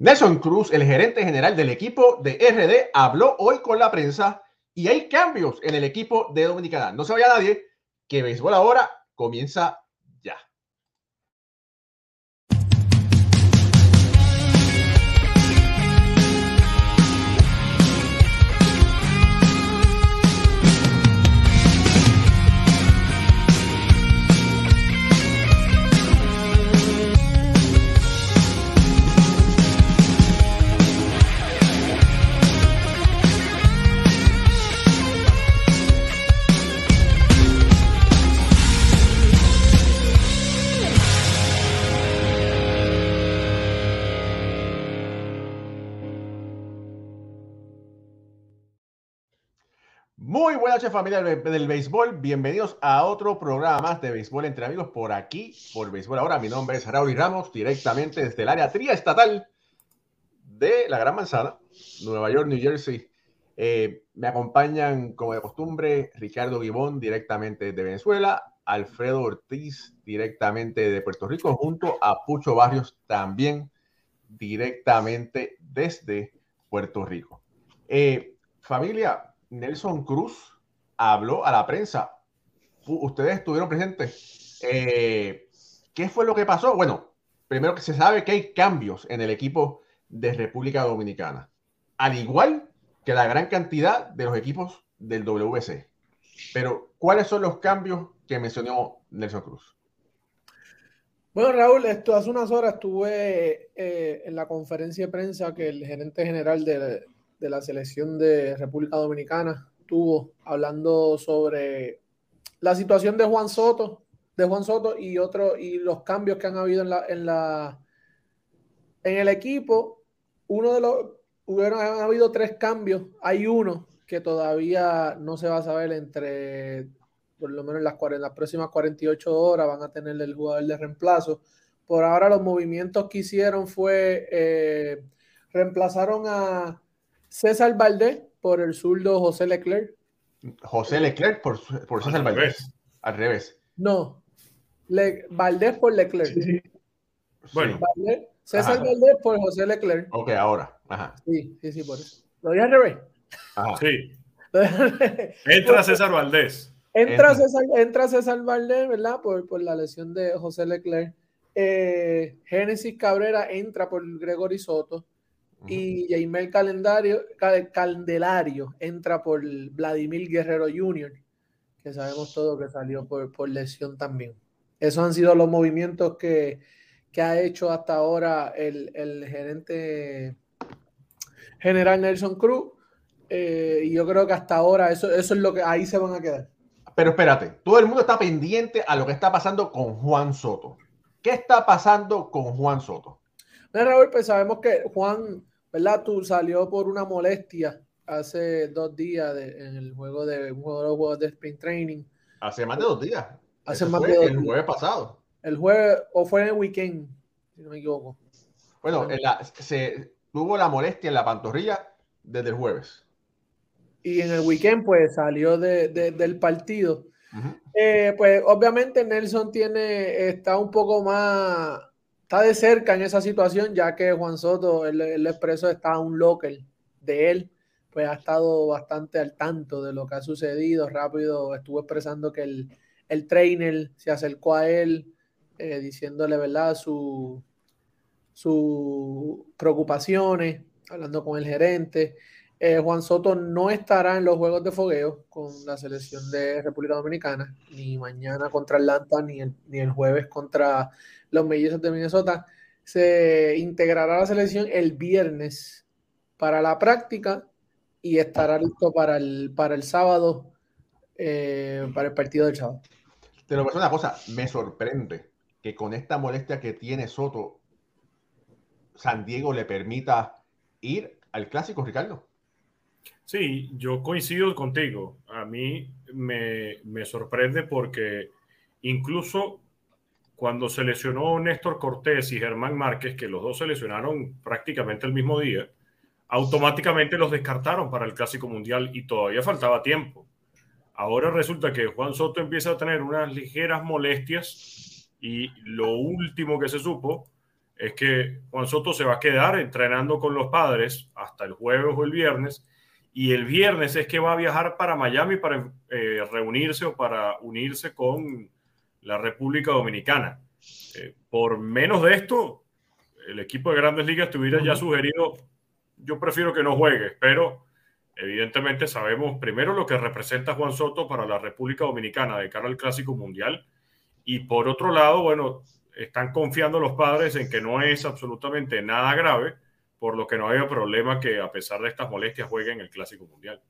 Nelson Cruz, el gerente general del equipo de RD, habló hoy con la prensa y hay cambios en el equipo de Dominicana. No se vaya nadie, que Béisbol ahora comienza Muy buenas noches familia del, béisbol, bienvenidos a otro programa más de béisbol entre amigos por aquí, por béisbol ahora. Mi nombre es Raúl Ramos, directamente desde el área triestatal de la Gran Manzana, Nueva York, New Jersey. Eh, me acompañan, como de costumbre, Ricardo Guibón, directamente de Venezuela, Alfredo Ortiz, directamente de Puerto Rico, junto a Pucho Barrios, también directamente desde Puerto Rico. Eh, familia, Nelson Cruz habló a la prensa. Ustedes estuvieron presentes. Eh, ¿Qué fue lo que pasó? Bueno, primero que se sabe que hay cambios en el equipo de República Dominicana, al igual que la gran cantidad de los equipos del WC. Pero, ¿cuáles son los cambios que mencionó Nelson Cruz? Bueno, Raúl, esto hace unas horas estuve eh, en la conferencia de prensa que el gerente general de, de la selección de República Dominicana tuvo hablando sobre la situación de Juan Soto, de Juan Soto y otro, y los cambios que han habido en la, en la en el equipo. Uno de los hubieron habido tres cambios. Hay uno que todavía no se va a saber entre por lo menos las, las próximas 48 horas van a tener el jugador de reemplazo. Por ahora los movimientos que hicieron fue eh, reemplazaron a César Valdés por el zurdo José Leclerc. José Leclerc por, por César Valdés. Al revés. No. Le, Valdés por Leclerc. Bueno. César Valdés por José Leclerc. Ok, ahora. Ajá. Sí, sí, sí, por eso. Lo dije al revés. Ajá. Sí. Entra César Valdés. Entra, César, entra César Valdés, ¿verdad? Por, por la lesión de José Leclerc. Eh, Génesis Cabrera entra por Gregory Soto y Jaimel Calendario, Candelario entra por Vladimir Guerrero Jr., que sabemos todo que salió por, por lesión también. Esos han sido los movimientos que, que ha hecho hasta ahora el, el gerente general Nelson Cruz. Eh, y yo creo que hasta ahora eso, eso es lo que ahí se van a quedar. Pero espérate, todo el mundo está pendiente a lo que está pasando con Juan Soto. ¿Qué está pasando con Juan Soto? Raúl, pues sabemos que Juan ¿verdad? Tú salió por una molestia hace dos días en el juego de un juego de, juegos de sprint training. Hace más de dos días. Hace más de dos El jueves pasado. El jueves, o fue en el weekend, si no me equivoco. Bueno, se tuvo la molestia en la pantorrilla desde el jueves. Y en el weekend, pues salió del partido. Eh, pues obviamente Nelson tiene, está un poco más está de cerca en esa situación, ya que Juan Soto, el, el expreso está un local de él, pues ha estado bastante al tanto de lo que ha sucedido. Rápido estuvo expresando que el, el trainer se acercó a él, eh, diciéndole, ¿verdad?, sus su preocupaciones, hablando con el gerente. Eh, Juan Soto no estará en los Juegos de Fogueo con la selección de República Dominicana, ni mañana contra Atlanta, ni el, ni el jueves contra los mellizos de Minnesota. Se integrará a la selección el viernes para la práctica y estará listo para el, para el sábado, eh, para el partido del sábado. Te lo una cosa, me sorprende que con esta molestia que tiene Soto, San Diego le permita ir al clásico, Ricardo. Sí, yo coincido contigo. A mí me, me sorprende porque incluso cuando se lesionó Néstor Cortés y Germán Márquez, que los dos se lesionaron prácticamente el mismo día, automáticamente los descartaron para el Clásico Mundial y todavía faltaba tiempo. Ahora resulta que Juan Soto empieza a tener unas ligeras molestias y lo último que se supo es que Juan Soto se va a quedar entrenando con los padres hasta el jueves o el viernes, y el viernes es que va a viajar para Miami para eh, reunirse o para unirse con la República Dominicana. Eh, por menos de esto, el equipo de grandes ligas tuviera ya sugerido, yo prefiero que no juegue, pero evidentemente sabemos primero lo que representa Juan Soto para la República Dominicana de cara al Clásico Mundial, y por otro lado, bueno, están confiando los padres en que no es absolutamente nada grave, por lo que no haya problema que a pesar de estas molestias juegue en el Clásico Mundial.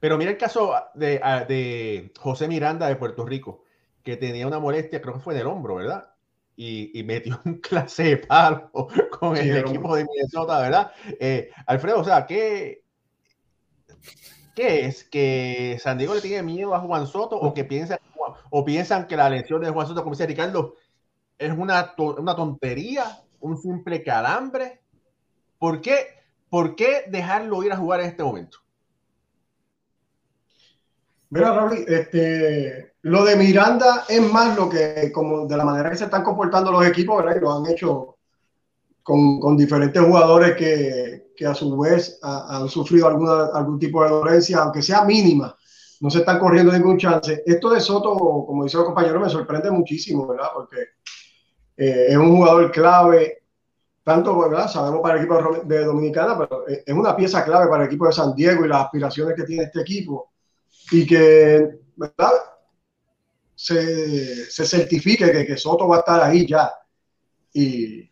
Pero mira el caso de, de José Miranda de Puerto Rico, que tenía una molestia, creo que fue en el hombro, ¿verdad? Y, metió un clase de palo con el equipo de Minnesota, ¿verdad? Eh, Alfredo, o sea, ¿qué, ¿qué es? ¿Que San Diego le tiene miedo a Juan Soto o que piensan, o piensan que la lesión de Juan Soto, como dice Ricardo, es una, una tontería, un simple calambre. ¿Por qué, ¿Por qué dejarlo ir a jugar en este momento? Mira, Raúl, este, lo de Miranda es más lo que, como de la manera que se están comportando los equipos, ¿verdad? Y lo han hecho con, con diferentes jugadores que, que a su vez han sufrido alguna, algún tipo de dolencia, aunque sea mínima. No se están corriendo ningún chance. Esto de Soto, como dice el compañero, me sorprende muchísimo, ¿verdad? Porque eh, es un jugador clave, tanto, ¿verdad? Sabemos para el equipo de Dominicana, pero es una pieza clave para el equipo de San Diego y las aspiraciones que tiene este equipo. Y que, ¿verdad? Se, se certifique que, que, Soto va a estar ahí ya y,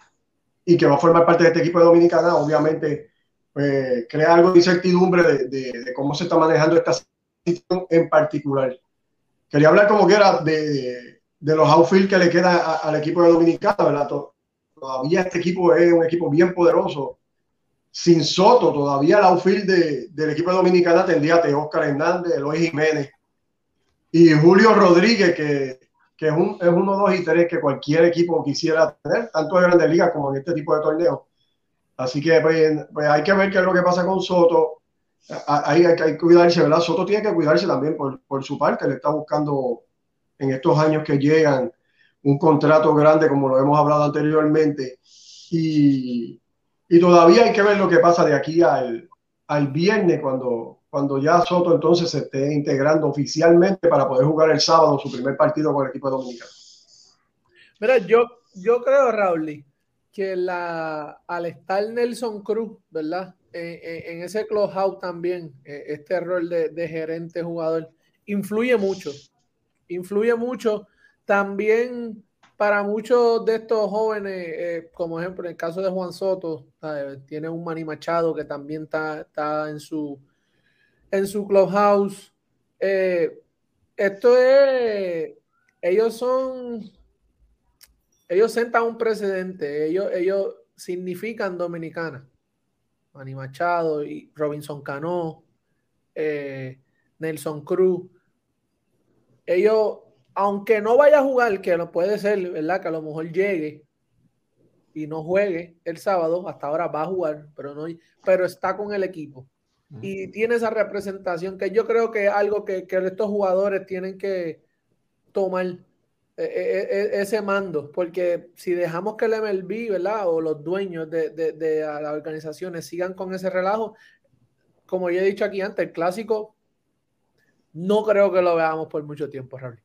y, que va a formar parte de este equipo de Dominicana, obviamente pues, crea algo de incertidumbre de, de, de, cómo se está manejando esta situación en particular. Quería hablar como que era de, de los outfield que le queda al equipo de Dominicana, ¿verdad? Todavía este equipo es un equipo bien poderoso. Sin Soto, todavía el outfield de, del equipo Dominicana tendría a Oscar Hernández, Eloy Jiménez y Julio Rodríguez, que, que es, un, es, uno, dos y tres que cualquier equipo quisiera tener, tanto en Grandes Ligas como en este tipo de torneos. Así que pues, pues hay que ver qué es lo que pasa con Soto. Hay, hay, hay, que cuidarse, ¿verdad? Soto tiene que cuidarse también por, por su parte, le está buscando en estos años que llegan un contrato grande, como lo hemos hablado anteriormente, y, y todavía hay que ver lo que pasa de aquí al, al viernes, cuando, cuando ya Soto entonces se esté integrando oficialmente para poder jugar el sábado su primer partido con el equipo dominicano. Mira, yo, yo creo, Raúl, que la, al estar Nelson Cruz, ¿verdad? En, en ese close-out también, eh, este rol de gerente jugador, influye mucho influye mucho. También para muchos de estos jóvenes, eh, como ejemplo en el caso de Juan Soto, tiene un Manny Machado que también está, está en su en su clubhouse. Eh, esto es, ellos son, ellos sentan un precedente, ellos, ellos significan Dominicana. Manny Machado y Robinson Cano, eh, Nelson Cruz ellos, aunque no vaya a jugar, que lo puede ser, ¿verdad? Que a lo mejor llegue y no juegue el sábado, hasta ahora va a jugar, pero no, pero está con el equipo. Y tiene esa representación que yo creo que es algo que, que estos jugadores tienen que tomar e, e, e, ese mando, porque si dejamos que el MLB, ¿verdad? O los dueños de, de, de las organizaciones sigan con ese relajo, como ya he dicho aquí antes, el clásico no creo que lo veamos por mucho tiempo, Raúl.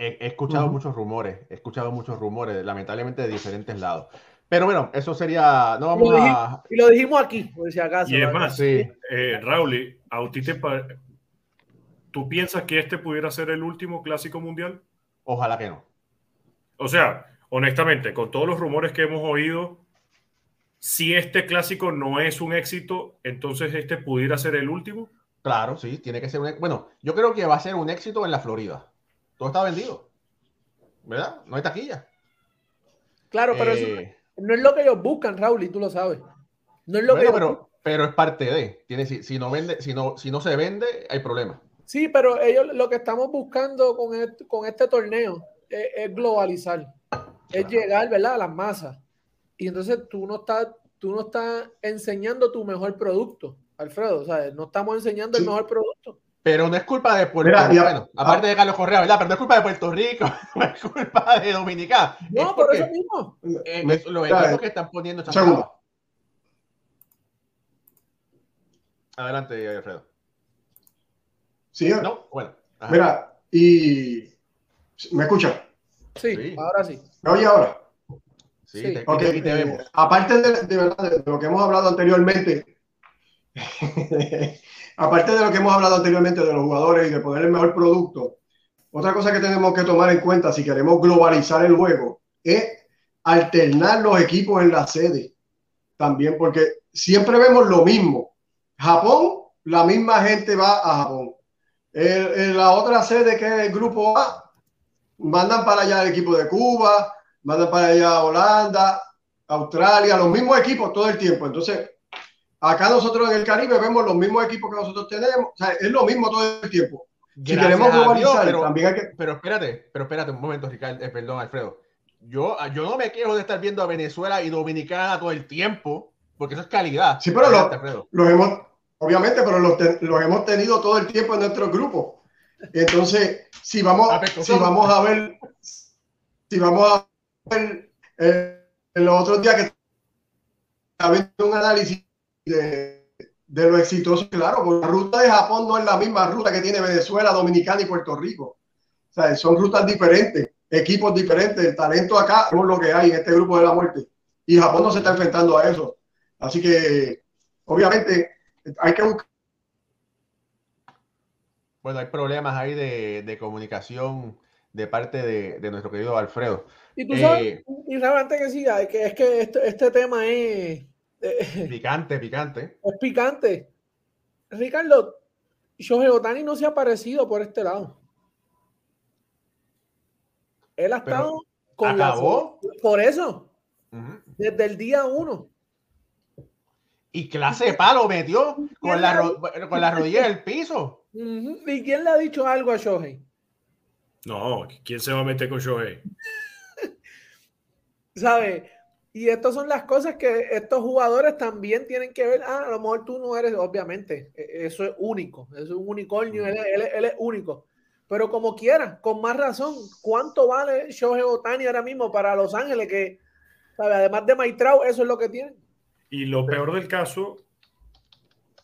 He, escuchado muchos rumores, he escuchado muchos rumores, lamentablemente de diferentes lados. Pero bueno, eso sería. No vamos y lo a. Dijimos, y lo dijimos aquí, por si acaso. Y es más, sí. eh, Raúl, ¿a ti te ¿tú piensas que este pudiera ser el último clásico mundial? Ojalá que no. O sea, honestamente, con todos los rumores que hemos oído, si este clásico no es un éxito, entonces este pudiera ser el último. Claro, sí, tiene que ser un. Bueno, yo creo que va a ser un éxito en la Florida. Todo está vendido. ¿Verdad? No hay taquilla. Claro, pero eh... eso no es lo que ellos buscan, Raúl, y tú lo sabes. No es lo bueno, que pero, pero es parte de. Tiene, si, si, no vende, si, no, si no se vende, hay problema. Sí, pero ellos lo que estamos buscando con este, con este torneo es, es globalizar. Claro. Es llegar, ¿verdad? A las masas. Y entonces tú no estás, tú no estás enseñando tu mejor producto. Alfredo, o sea, no estamos enseñando sí. el mejor producto. Pero no es culpa de Puerto Rico. Bueno, aparte de Carlos Correa, ¿verdad? Pero no es culpa de Puerto Rico, no es culpa de Dominicana. es No, por porque eso mismo. eh, Me- es los equipos que están poniendo segundo. Adelante, Alfredo. Sí, No, bueno. ajá. mira, y ¿me escucha? Sí, Sí. ahora sí. ¿Me oye ahora? Sí, sí. te, Ok, y te eh, vemos. aparte de, de verdad, de lo que hemos hablado anteriormente, aparte de lo que hemos hablado anteriormente de los jugadores y de poner el mejor producto, otra cosa que tenemos que tomar en cuenta si queremos globalizar el juego es alternar los equipos en la sede también, porque siempre vemos lo mismo. Japón, la misma gente va a Japón. El- la otra sede que es el grupo A, mandan para allá el equipo de Cuba, mandan para allá Holanda, Australia, los mismos equipos todo el tiempo. Entonces, acá nosotros en el Caribe vemos los mismos equipos que nosotros tenemos. O sea, es lo mismo todo el tiempo. Si Gracias queremos a Dios, globalizar, pero, también hay que... pero espérate, pero espérate un momento, Ricardo, eh, perdón, Alfredo. Yo, yo no me quejo de estar viendo a Venezuela y Dominicana todo el tiempo, porque eso es calidad. Sí, pero lo-. Los hemos, obviamente, pero los, te- los hemos tenido todo el tiempo en nuestro grupo. Entonces, si vamos, Ah, pero si vamos a ver, si vamos a ver eh, en los otros días que está viendo un análisis de, de lo exitoso, claro, porque la ruta de Japón no es la misma ruta que tiene Venezuela, Dominicana y Puerto Rico. O sea, son rutas diferentes, equipos diferentes, el talento acá, es lo que hay en este grupo de la muerte. Y Japón no se está enfrentando a eso. Así que, obviamente, hay que buscar. Bueno, hay problemas ahí de, de comunicación de parte de, de nuestro querido Alfredo. Y tú sabes, Eh, y Raúl, antes que siga, es que, es que este, este tema es, picante, picante. es picante. Ricardo, Shohei Otani no se ha aparecido por este lado. Él ha Pero estado con la acabó. por eso, desde el día uno. Y clase de palo metió con la, ro- con la rodilla en el piso. ¿Y quién le ha dicho algo a Shohei? No, ¿quién se va a meter con Shohei? ¿Sabes? Y estas son las cosas que estos jugadores también tienen que ver. Ah, a lo mejor tú no eres, obviamente, e- eso es único, eso es un unicornio, él, él es único. Pero como quiera, con más razón, ¿cuánto vale Shohei Otani ahora mismo para Los Ángeles? Que, ¿sabe? además de Maitrao, eso es lo que tienen. Y lo peor del caso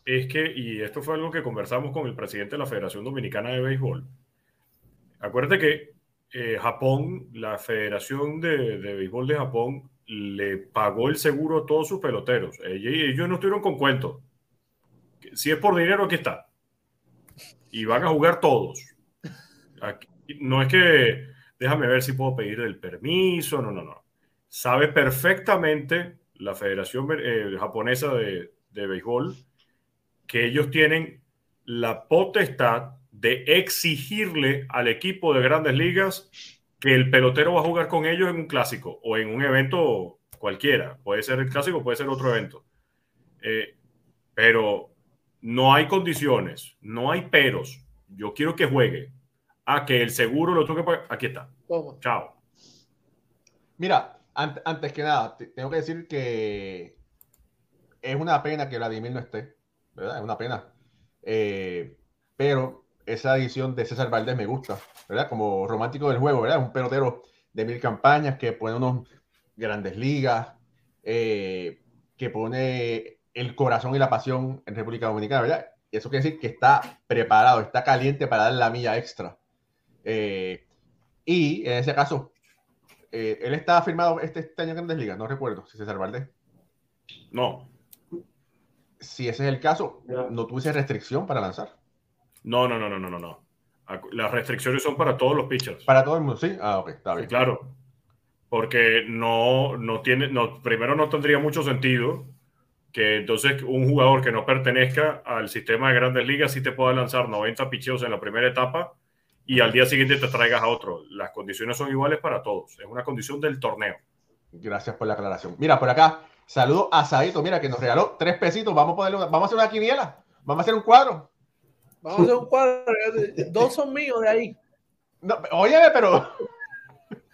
es que, y esto fue algo que conversamos con el presidente de la Federación Dominicana de Béisbol, acuérdate que eh, Japón, la Federación de, de Béisbol de Japón, le pagó el seguro a todos sus peloteros. Ellos, no estuvieron con cuentos. Si es por dinero, aquí está. Y van a jugar todos. No es que, déjame ver si puedo pedir el permiso, no, no, no. Sabe perfectamente la Federación eh, Japonesa de, de Béisbol que ellos tienen la potestad de exigirle al equipo de grandes ligas que el pelotero va a jugar con ellos en un clásico o en un evento cualquiera. Puede ser el clásico, puede ser otro evento. Eh, pero no hay condiciones, no hay peros. Yo quiero que juegue. A que el seguro lo tengo que pagar. Aquí está. Toma. Chao. Mira, ant- antes que nada, te- tengo que decir que es una pena que Vladimir no esté, ¿verdad? Es una pena. Eh, pero esa edición de César Valdés me gusta, ¿verdad? Como romántico del juego, ¿verdad? Un pelotero de mil campañas que pone unos grandes ligas, eh, que pone el corazón y la pasión en República Dominicana, ¿verdad? Y eso quiere decir que está preparado, está caliente para dar la milla extra. Eh, y en ese caso, eh, él está firmado este, este año en Grandes Ligas, no recuerdo si César Valdés. No, Si ese es el caso, no tuviese restricción para lanzar. No, no, no, no, no, no, Las restricciones son para todos los pitchers. Para todo el mundo, sí. Ah, ok, está Sí, bien. claro. Porque no, no tiene, no, primero no tendría mucho sentido que entonces un jugador que no pertenezca al sistema de grandes ligas sí te pueda lanzar 90 picheos en la primera etapa y al día siguiente te traigas a otro. Las condiciones son iguales para todos. Es una condición del torneo. Gracias por la aclaración. Mira, por acá, saludo a Saito, mira, que nos regaló tres pesitos. Vamos a, ponerle vamos a hacer una quiniela. Vamos a hacer un cuadro. Vamos a hacer un cuadro. Dos son míos de ahí. No, óyeme, pero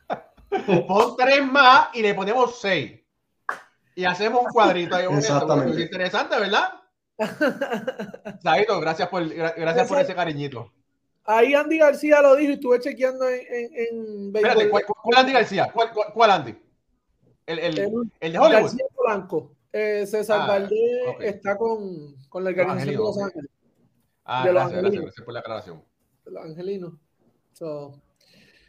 pon tres más y le ponemos seis. Y hacemos un cuadrito ahí. Interesante, ¿verdad? Saito, gracias por, gracias por ese cariñito. Ahí Andy García lo dijo y estuve chequeando en. en, Espérate, ¿cuál, Andy García? ¿Cuál, cuál, Andy? El, el, el, de Hollywood. García Blanco. Eh, César ah, Valdés está con, con la organización de Los Ángeles. Ah, de gracias, gracias, gracias, por la aclaración. De los angelinos.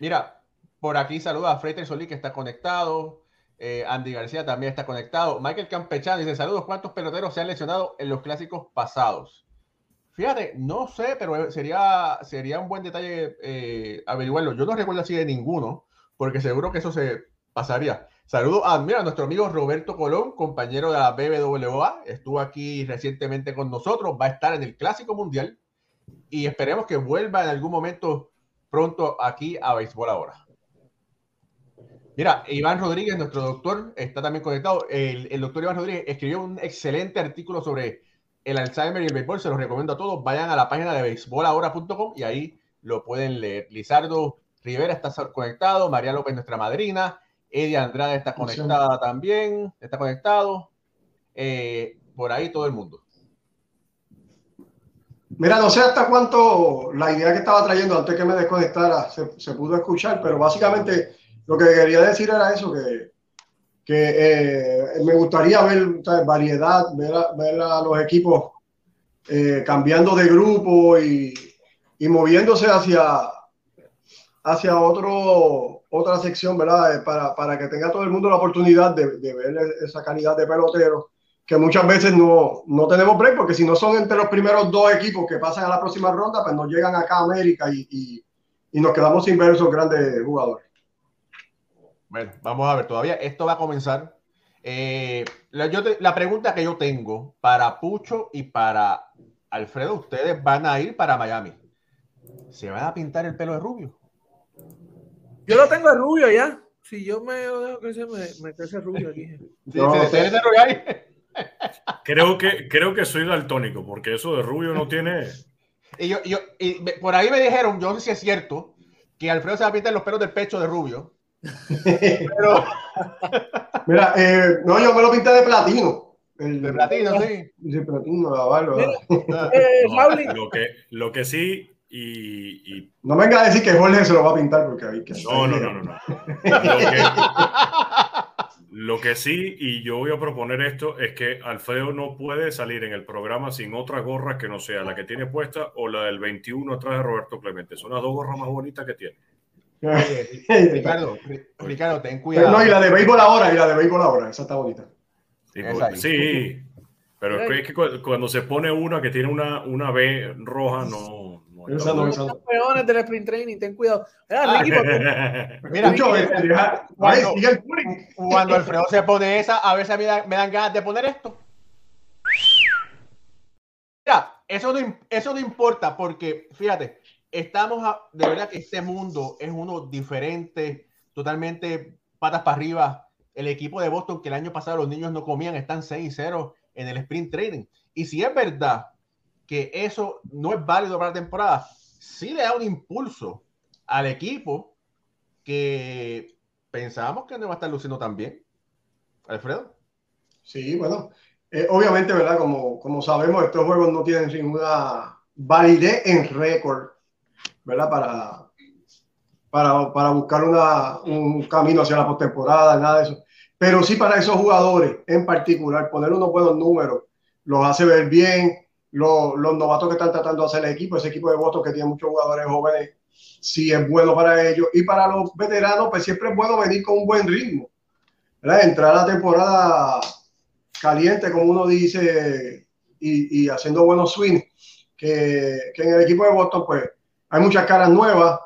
Mira, por aquí saluda a Freiter Solí que está conectado. Eh, Andy García también está conectado. Michael Campechán dice: Saludos, ¿cuántos peloteros se han lesionado en los clásicos pasados? Fíjate, no sé, pero sería, sería un buen detalle eh, averiguarlo. Yo no recuerdo así de ninguno, porque seguro que eso se pasaría. Saludos a, mira, nuestro amigo Roberto Colón, compañero de la BBWA, estuvo aquí recientemente con nosotros, va a estar en el Clásico Mundial y esperemos que vuelva en algún momento pronto aquí a Béisbol ahora. Mira, Iván Rodríguez, nuestro doctor, está también conectado. El, el doctor Iván Rodríguez escribió un excelente artículo sobre el Alzheimer y el béisbol, se los recomiendo a todos. Vayan a la página de béisbolahora.com y ahí lo pueden leer. Lizardo Rivera está conectado, María López, nuestra madrina, Eddie Andrade está conectada también, está conectado. Eh, por ahí todo el mundo. Mira, no sé hasta cuánto la idea que estaba trayendo antes que me desconectara se, se pudo escuchar, pero básicamente lo que quería decir era eso, que que eh, me gustaría ver variedad, ver a, ver a, los equipos eh, cambiando de grupo y, y, moviéndose hacia, hacia otro, otra sección, ¿verdad? Eh, para, para, que tenga todo el mundo la oportunidad de, de, ver esa calidad de peloteros que muchas veces no, no tenemos break, porque si no son entre los primeros dos equipos que pasan a la próxima ronda, pues nos llegan acá a América y, y, y nos quedamos sin ver esos grandes jugadores. Bueno, vamos a ver, todavía esto va a comenzar. Eh, yo la pregunta que yo tengo para Pucho y para Alfredo, ustedes van a ir para Miami. ¿Se van a pintar el pelo de rubio? Yo lo tengo de rubio ya. Si yo me dejo crecer, me, me crece rubio aquí. creo que creo que soy daltónico, porque eso de rubio no tiene. Y yo, yo y por ahí me dijeron, yo no sé si es cierto, que Alfredo se va a pintar los pelos del pecho de rubio. Pero, mira, eh, no, yo me lo pinté de platino. El, de platino, sí. De platino, la barba. Eh, no, lo, que, lo que sí, y, y, No venga a decir que Jorge se lo va a pintar porque hay que. No, no, no, no, no. Lo que, lo que sí, y yo voy a proponer esto, es que Alfredo no puede salir en el programa sin otra gorra que no sea la que tiene puesta o la del 21 atrás de Roberto Clemente. Son las dos gorras más bonitas que tiene. Ricardo, Ricardo, ten cuidado. no, y la de béisbol ahora, y la de béisbol ahora, esa está bonita. Sí, pero es que cuando se pone una que tiene una, una B roja, no. No. del sprint training, ten cuidado. Ah, Mira, cuando, cuando Alfredo se pone esa, a veces me dan, me dan ganas de poner esto. Mira, eso no, eso no importa porque, fíjate, estamos, de verdad que este mundo es uno diferente, totalmente patas para arriba. El equipo de Boston, que el año pasado los niños no comían, están 6-0 en el sprint training. Y si es verdad que eso no es válido para la temporada, sí le da un impulso al equipo que pensábamos que no va a estar luciendo tan bien. Alfredo. Sí, bueno, eh, obviamente, ¿verdad? Como, como sabemos, estos juegos no tienen ninguna validez en récord ¿verdad? Para, para, para buscar una, un camino hacia la postemporada, nada de eso. Pero sí para esos jugadores en particular, poner unos buenos números, los hace ver bien. Los, los novatos que están tratando de hacer el equipo, ese equipo de votos que tiene muchos jugadores jóvenes, sí es bueno para ellos. Y para los veteranos, pues siempre es bueno venir con un buen ritmo. ¿verdad? Entrar a la temporada caliente, como uno dice, y, y haciendo buenos swings, que, que, en el equipo de Boston, pues hay muchas caras nuevas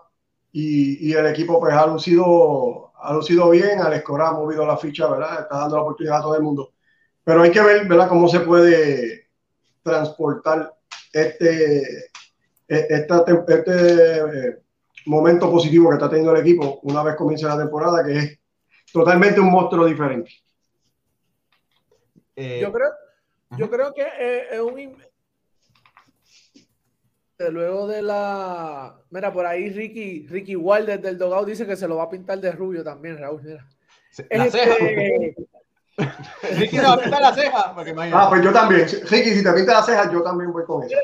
y, y, el equipo pues ha lucido, ha lucido bien, al Escora ha movido la ficha, ¿verdad? Está dando la oportunidad a todo el mundo. Pero hay que ver, ¿verdad? Cómo se puede transportar este, e, este eh, momento positivo que está teniendo el equipo una vez comience la temporada, que es totalmente un monstruo diferente. Eh, yo creo, yo creo que es un, luego de la. Mira, por ahí Ricky, Ricky Wall desde el Dogao dice que se lo va a pintar de rubio también, Raúl. Mira. Este, Ricky no pinta la ceja. Ah, pues yo también. Ricky, si te pinta la ceja, yo también voy con eso.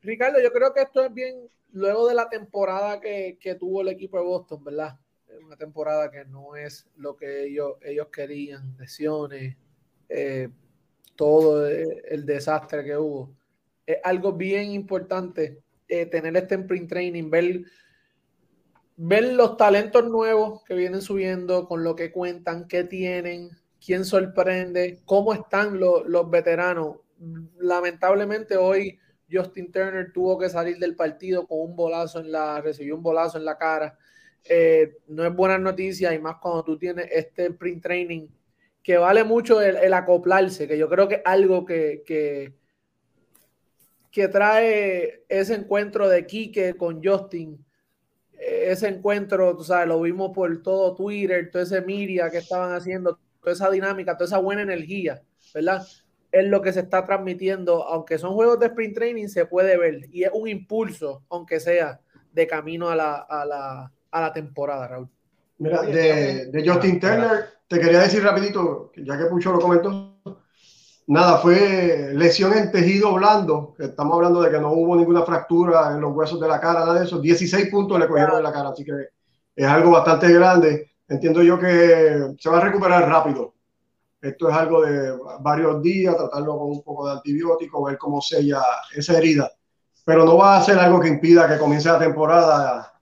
Ricardo, yo creo que esto es bien luego de la temporada que, que tuvo el equipo de Boston, ¿verdad? Una temporada que no es lo que ellos, ellos querían, lesiones, eh, todo el desastre que hubo. Es algo bien importante eh, tener este print training, ver, ver los talentos nuevos que vienen subiendo, con lo que cuentan, qué tienen, quién sorprende, cómo están los, veteranos. Lamentablemente hoy Justin Turner tuvo que salir del partido con un bolazo en la, recibió un bolazo en la cara. Eh, no es buena noticia y más cuando tú tienes este print training que vale mucho el, acoplarse, que yo creo que es algo que, que, trae ese encuentro de Kike con Justin, ese encuentro, tú sabes, lo vimos por todo Twitter, todo ese media que estaban haciendo, toda esa dinámica, toda esa buena energía, ¿verdad? Es lo que se está transmitiendo, aunque son juegos de sprint training, se puede ver. Y es un impulso, aunque sea de camino a la, a la, a la temporada, Raúl. Mira, de, de Justin Turner, te quería decir rapidito, ya que Pucho lo comentó, nada, fue lesión en tejido blando, estamos hablando de que no hubo ninguna fractura en los huesos de la cara, nada de eso, 16 puntos le cogieron en la cara, así que es algo bastante grande. Entiendo yo que se va a recuperar rápido. Esto es algo de varios días, tratarlo con un poco de antibiótico, ver cómo sella esa herida. Pero no va a ser algo que impida que comience la temporada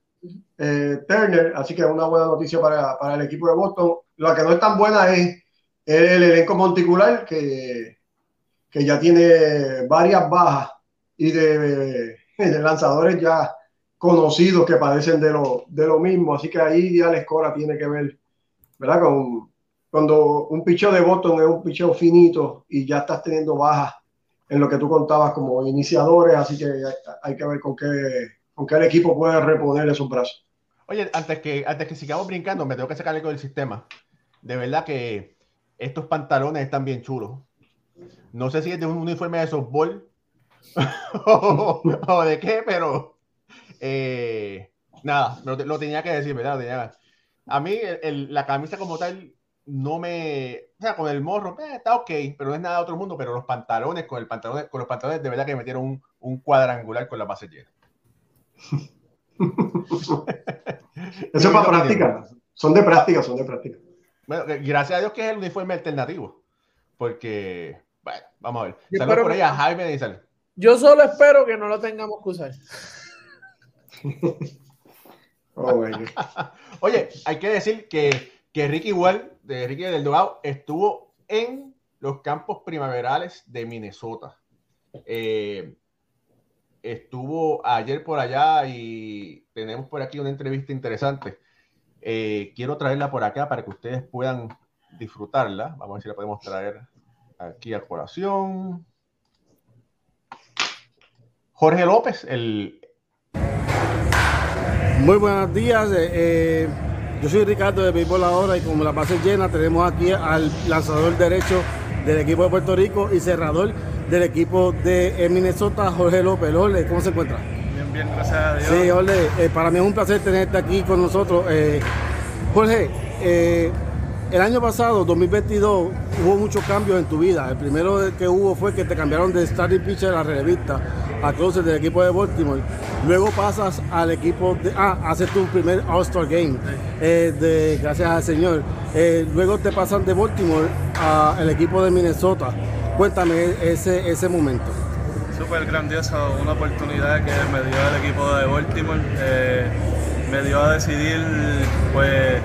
eh, Turner, así que es una buena noticia para, para, el equipo de Boston. Lo que no es tan buena es el elenco monticular, que, que ya tiene varias bajas y de, de lanzadores ya conocidos que padecen de lo, de lo mismo. Así que ahí ya la escora tiene que ver, ¿verdad? Con, cuando un picheo de Boston es un picheo finito y ya estás teniendo bajas en lo que tú contabas como iniciadores, así que hay que ver con qué, con qué el equipo puede reponer esos brazos. Oye, antes que, antes que sigamos brincando, me tengo que sacar algo del sistema. De verdad que estos pantalones están bien chulos. No sé si es de un uniforme de softball o de qué, pero eh, nada, lo, tenía que decir, ¿verdad? A mí la camisa como tal no me... O sea, con el morro eh, está ok, pero no es nada de otro mundo, pero los pantalones, con, el pantalón, con los pantalones de verdad que me metieron un, un cuadrangular con la base llena. Eso es para práctica. Son de práctica, son de práctica. Bueno, gracias a Dios que es el uniforme alternativo. Porque, bueno, vamos a ver. Saludos por ahí a Jaime Yo solo espero que no lo tengamos que usar. Oh, Oye, hay que decir que, que Ricky igual, de Ricky del Dogado, estuvo en los campos primaverales de Minnesota. Eh, estuvo ayer por allá y tenemos por aquí una entrevista interesante. Eh, quiero traerla por acá para que ustedes puedan disfrutarla. Vamos a ver si la podemos traer aquí a colación. Jorge López, el, muy buenos días. Eh, eh, yo soy Ricardo de Béisbol Ahora y como la base llena, tenemos aquí al lanzador derecho del equipo de Puerto Rico y cerrador del equipo de Minnesota, Jorge López. Ole, ¿cómo se encuentra? Bien, bien, gracias a Dios. Sí, Ole, eh, para mí es un placer tenerte aquí con nosotros. Jorge, el año pasado, 2022, hubo muchos cambios en tu vida. El primero que hubo fue que te cambiaron de starting pitcher a relevista a closer del equipo de Baltimore. Luego pasas al equipo de. Ah, haces tu primer All-Star Game. Eh, de, gracias al Señor. Eh, luego te pasan de Baltimore al equipo de Minnesota. Cuéntame ese, ese momento. Súper grandioso, una oportunidad que me dio el equipo de Baltimore. Eh, me dio a decidir, pues,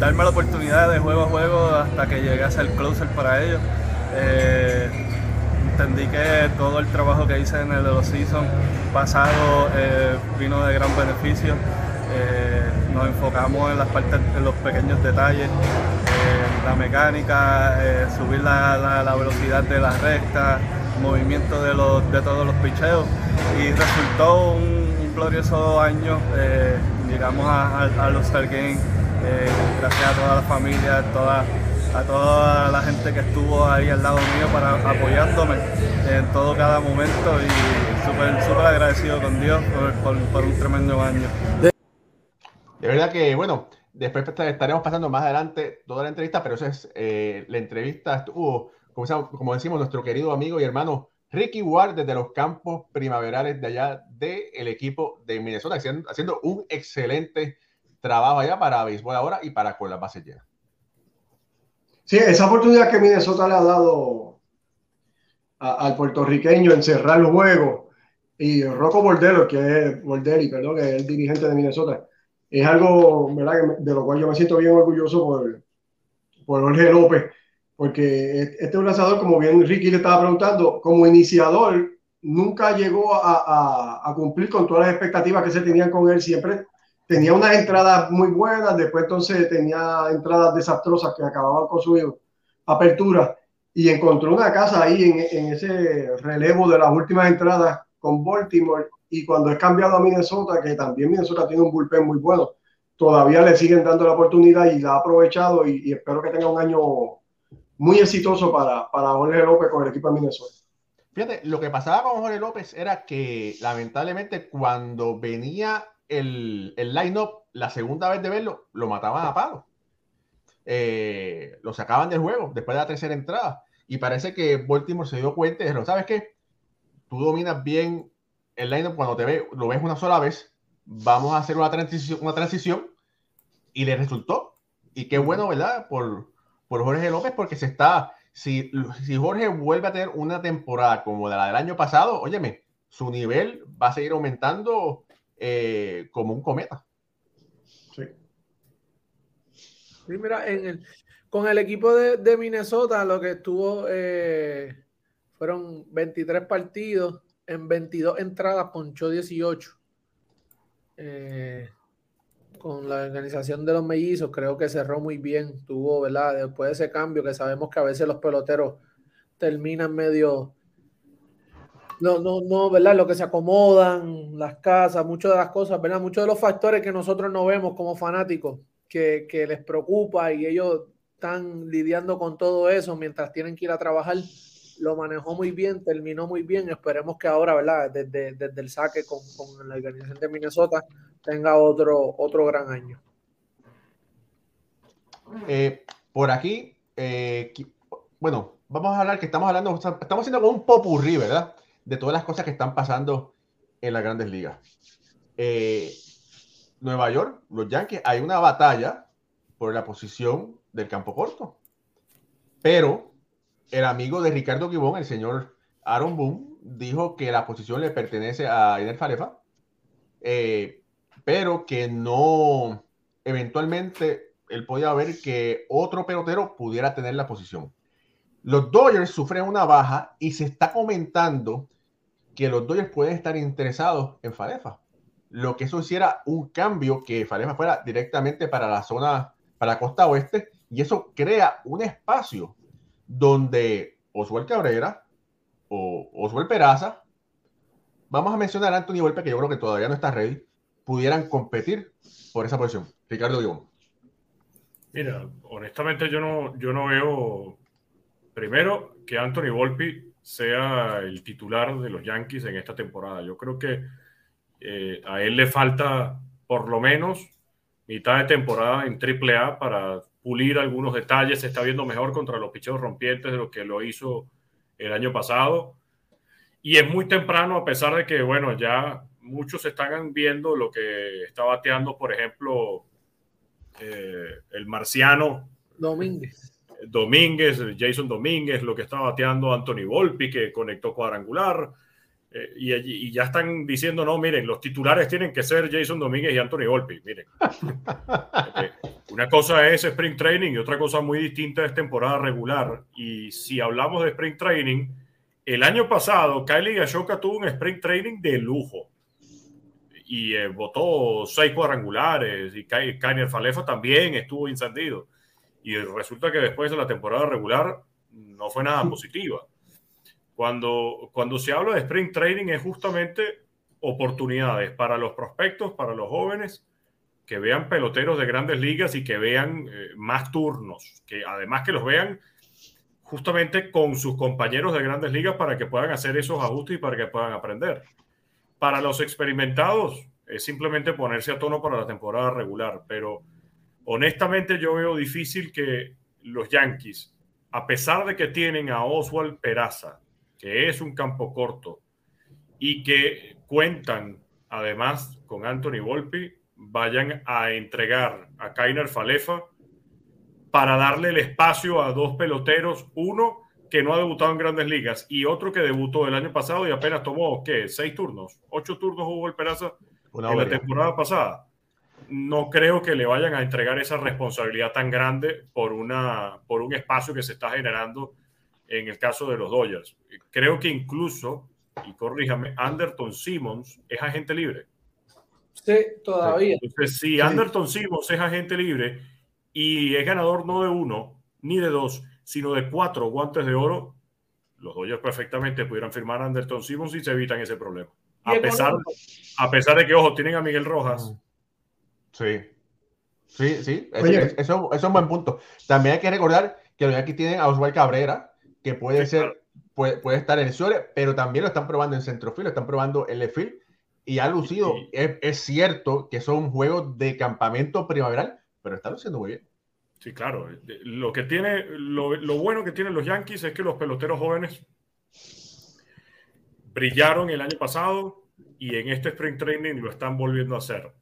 darme la oportunidad de juego a juego hasta que llegué a ser closer para ellos entendí que todo el trabajo que hice en el season pasado eh, vino de gran beneficio. Eh, nos enfocamos en las partes, en los pequeños detalles, la mecánica, eh, subir la, velocidad de la recta, movimiento de, los, de todos los picheos y resultó un, glorioso año. llegamos a, los Star gracias a toda la familia, toda a toda la gente que estuvo ahí al lado mío para apoyándome en todo cada momento y súper súper agradecido con Dios por, un tremendo año. De verdad que, bueno, Después estaremos pasando más adelante toda la entrevista, pero esa es eh, la entrevista estuvo, como, como, decimos, nuestro querido amigo y hermano Ricky Ward desde los campos primaverales de allá del equipo de Minnesota, haciendo, haciendo, un excelente trabajo allá para béisbol ahora y para con las bases llenas. Sí, esa oportunidad que Minnesota le ha dado al puertorriqueño en cerrar el juego y Rocco Bordero, que es Bordelli, perdón, que es el dirigente de Minnesota, es algo de lo cual yo me siento bien orgulloso por, por Jorge López, porque este es un lanzador, como bien Ricky le estaba preguntando, como iniciador, nunca llegó a, a, cumplir con todas las expectativas que se tenían con él. Siempre tenía unas entradas muy buenas, después entonces tenía entradas desastrosas que acababan con su apertura y encontró una casa ahí en, en ese relevo de las últimas entradas con Baltimore y cuando es cambiado a Minnesota, que también Minnesota tiene un bullpen muy bueno, todavía le siguen dando la oportunidad y la ha aprovechado y, y espero que tenga un año muy exitoso para, para Jorge López con el equipo de Minnesota. Fíjate, lo que pasaba con Jorge López era que lamentablemente cuando venía el, el line-up, la segunda vez de verlo, lo mataban a palo. Eh, lo sacaban del juego después de la tercera entrada. Y parece que Baltimore se dio cuenta y dijo, ¿sabes qué? Tú dominas bien el line-up cuando te ve, lo ves una sola vez. Vamos a hacer una transición, una transición y le resultó. Y qué bueno, ¿verdad? Por, por Jorge López porque se está, si, si Jorge vuelve a tener una temporada como la del año pasado, óyeme, su nivel va a seguir aumentando eh, como un cometa. Sí. Sí, mira, en el, con el equipo de, de, Minnesota lo que estuvo eh, fueron 23 partidos, en 22 entradas ponchó 18. Eh, con la organización de los mellizos, creo que cerró muy bien. Tuvo, ¿verdad? Después de ese cambio, que sabemos que a veces los peloteros terminan medio. No, no, no, ¿verdad? Lo que se acomodan, las casas, muchas de las cosas, ¿verdad? Muchos de los factores que nosotros no vemos como fanáticos, que, que les preocupa y ellos están lidiando con todo eso mientras tienen que ir a trabajar lo manejó muy bien, terminó muy bien. Esperemos que ahora, ¿verdad? Desde, desde el saque con, con, la organización de Minnesota tenga otro, otro gran año. Eh, por aquí, eh, bueno, vamos a hablar que estamos hablando, estamos haciendo como un popurrí, ¿verdad? De todas las cosas que están pasando en las grandes ligas. Eh, Nueva York, los Yankees, hay una batalla por la posición del campo corto. Pero el amigo de Ricardo Gibón, el señor Aaron Boone, dijo que la posición le pertenece a Iner Falefa, eh, pero que no, eventualmente, él podía ver que otro pelotero pudiera tener la posición. Los Dodgers sufren una baja y se está comentando que los Dodgers pueden estar interesados en Falefa. Lo que eso hiciera un cambio que Falefa fuera directamente para la zona, para la costa oeste, y eso crea un espacio donde Oswald Cabrera o Oswald Peraza, vamos a mencionar a Anthony Volpe, que yo creo que todavía no está ready, pudieran competir por esa posición. Ricardo Guión. Mira, honestamente yo no, yo no veo, primero, que Anthony Volpe sea el titular de los Yankees en esta temporada. Yo creo que eh, a él le falta por lo menos mitad de temporada en AAA para pulir algunos detalles, se está viendo mejor contra los picheos rompientes de lo que lo hizo el año pasado. Y es muy temprano, a pesar de que, bueno, ya muchos están viendo lo que está bateando, por ejemplo, eh, el marciano. Domínguez. Domínguez, Jason Domínguez, lo que está bateando Anthony Volpi, que conectó cuadrangular. Eh, y, y, ya están diciendo, no, miren, los titulares tienen que ser Jason Domínguez y Anthony Volpi. Miren, eh, una cosa es Spring Training y otra cosa muy distinta es temporada regular. Y si hablamos de Spring Training, el año pasado Kylie Gashoka tuvo un Spring Training de lujo y eh, votó seis cuadrangulares y Kainer Falefa también estuvo encendido. Y resulta que después de la temporada regular no fue nada positiva. Cuando, cuando se habla de sprint training es justamente oportunidades para los prospectos, para los jóvenes, que vean peloteros de grandes ligas y que vean eh, más turnos, que además que los vean justamente con sus compañeros de grandes ligas para que puedan hacer esos ajustes y para que puedan aprender. Para los experimentados es simplemente ponerse a tono para la temporada regular, pero honestamente yo veo difícil que los Yankees, a pesar de que tienen a Oswald Peraza, que es un campo corto, y que cuentan además con Anthony Volpi, vayan a entregar a Kainer Falefa para darle el espacio a dos peloteros, uno que no ha debutado en grandes ligas y otro que debutó el año pasado y apenas tomó, ¿qué? ¿Seis turnos? ¿Ocho turnos el Peraza en la temporada pasada? No creo que le vayan a entregar esa responsabilidad tan grande por, una, por un espacio que se está generando en el caso de los Dodgers. Creo que incluso, y corríjame, Anderton Simmons es agente libre. Sí, todavía. Entonces, si Anderton Simmons es agente libre y es ganador no de uno ni de dos, sino de cuatro guantes de oro, los Dodgers perfectamente pudieran firmar a Anderton Simmons y se evitan ese problema. A pesar, a pesar de que, ojo, tienen a Miguel Rojas. Sí. Sí, sí, eso, es un buen punto. También hay que recordar que los Yankees tienen a Oswald Cabrera, que puede ser, puede, puede, estar en el Ciore, pero también lo están probando en centrofil, lo están probando en left y ha lucido. Es, es, cierto que son juegos de campamento primaveral, pero está luciendo muy bien. Sí, claro. Lo que tiene, lo, lo, bueno que tienen los Yankees es que los peloteros jóvenes brillaron el año pasado y en este Spring Training lo están volviendo a hacer.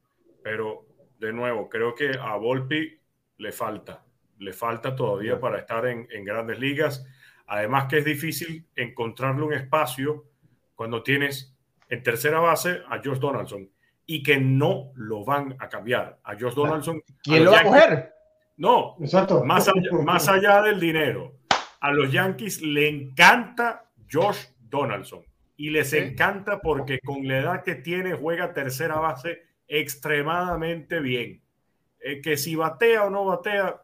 Pero, de nuevo, creo que a Volpi le falta. Le falta todavía para estar en, en grandes ligas. Además que es difícil encontrarle un espacio cuando tienes en tercera base a Josh Donaldson y que no lo van a cambiar. A Josh Donaldson. ¿Quién lo va a coger? No, Exacto. Más, allá, más allá del dinero. A los Yankees le encanta Josh Donaldson y les encanta porque con la edad que tiene juega tercera base extremadamente bien. Eh, que si batea o no batea,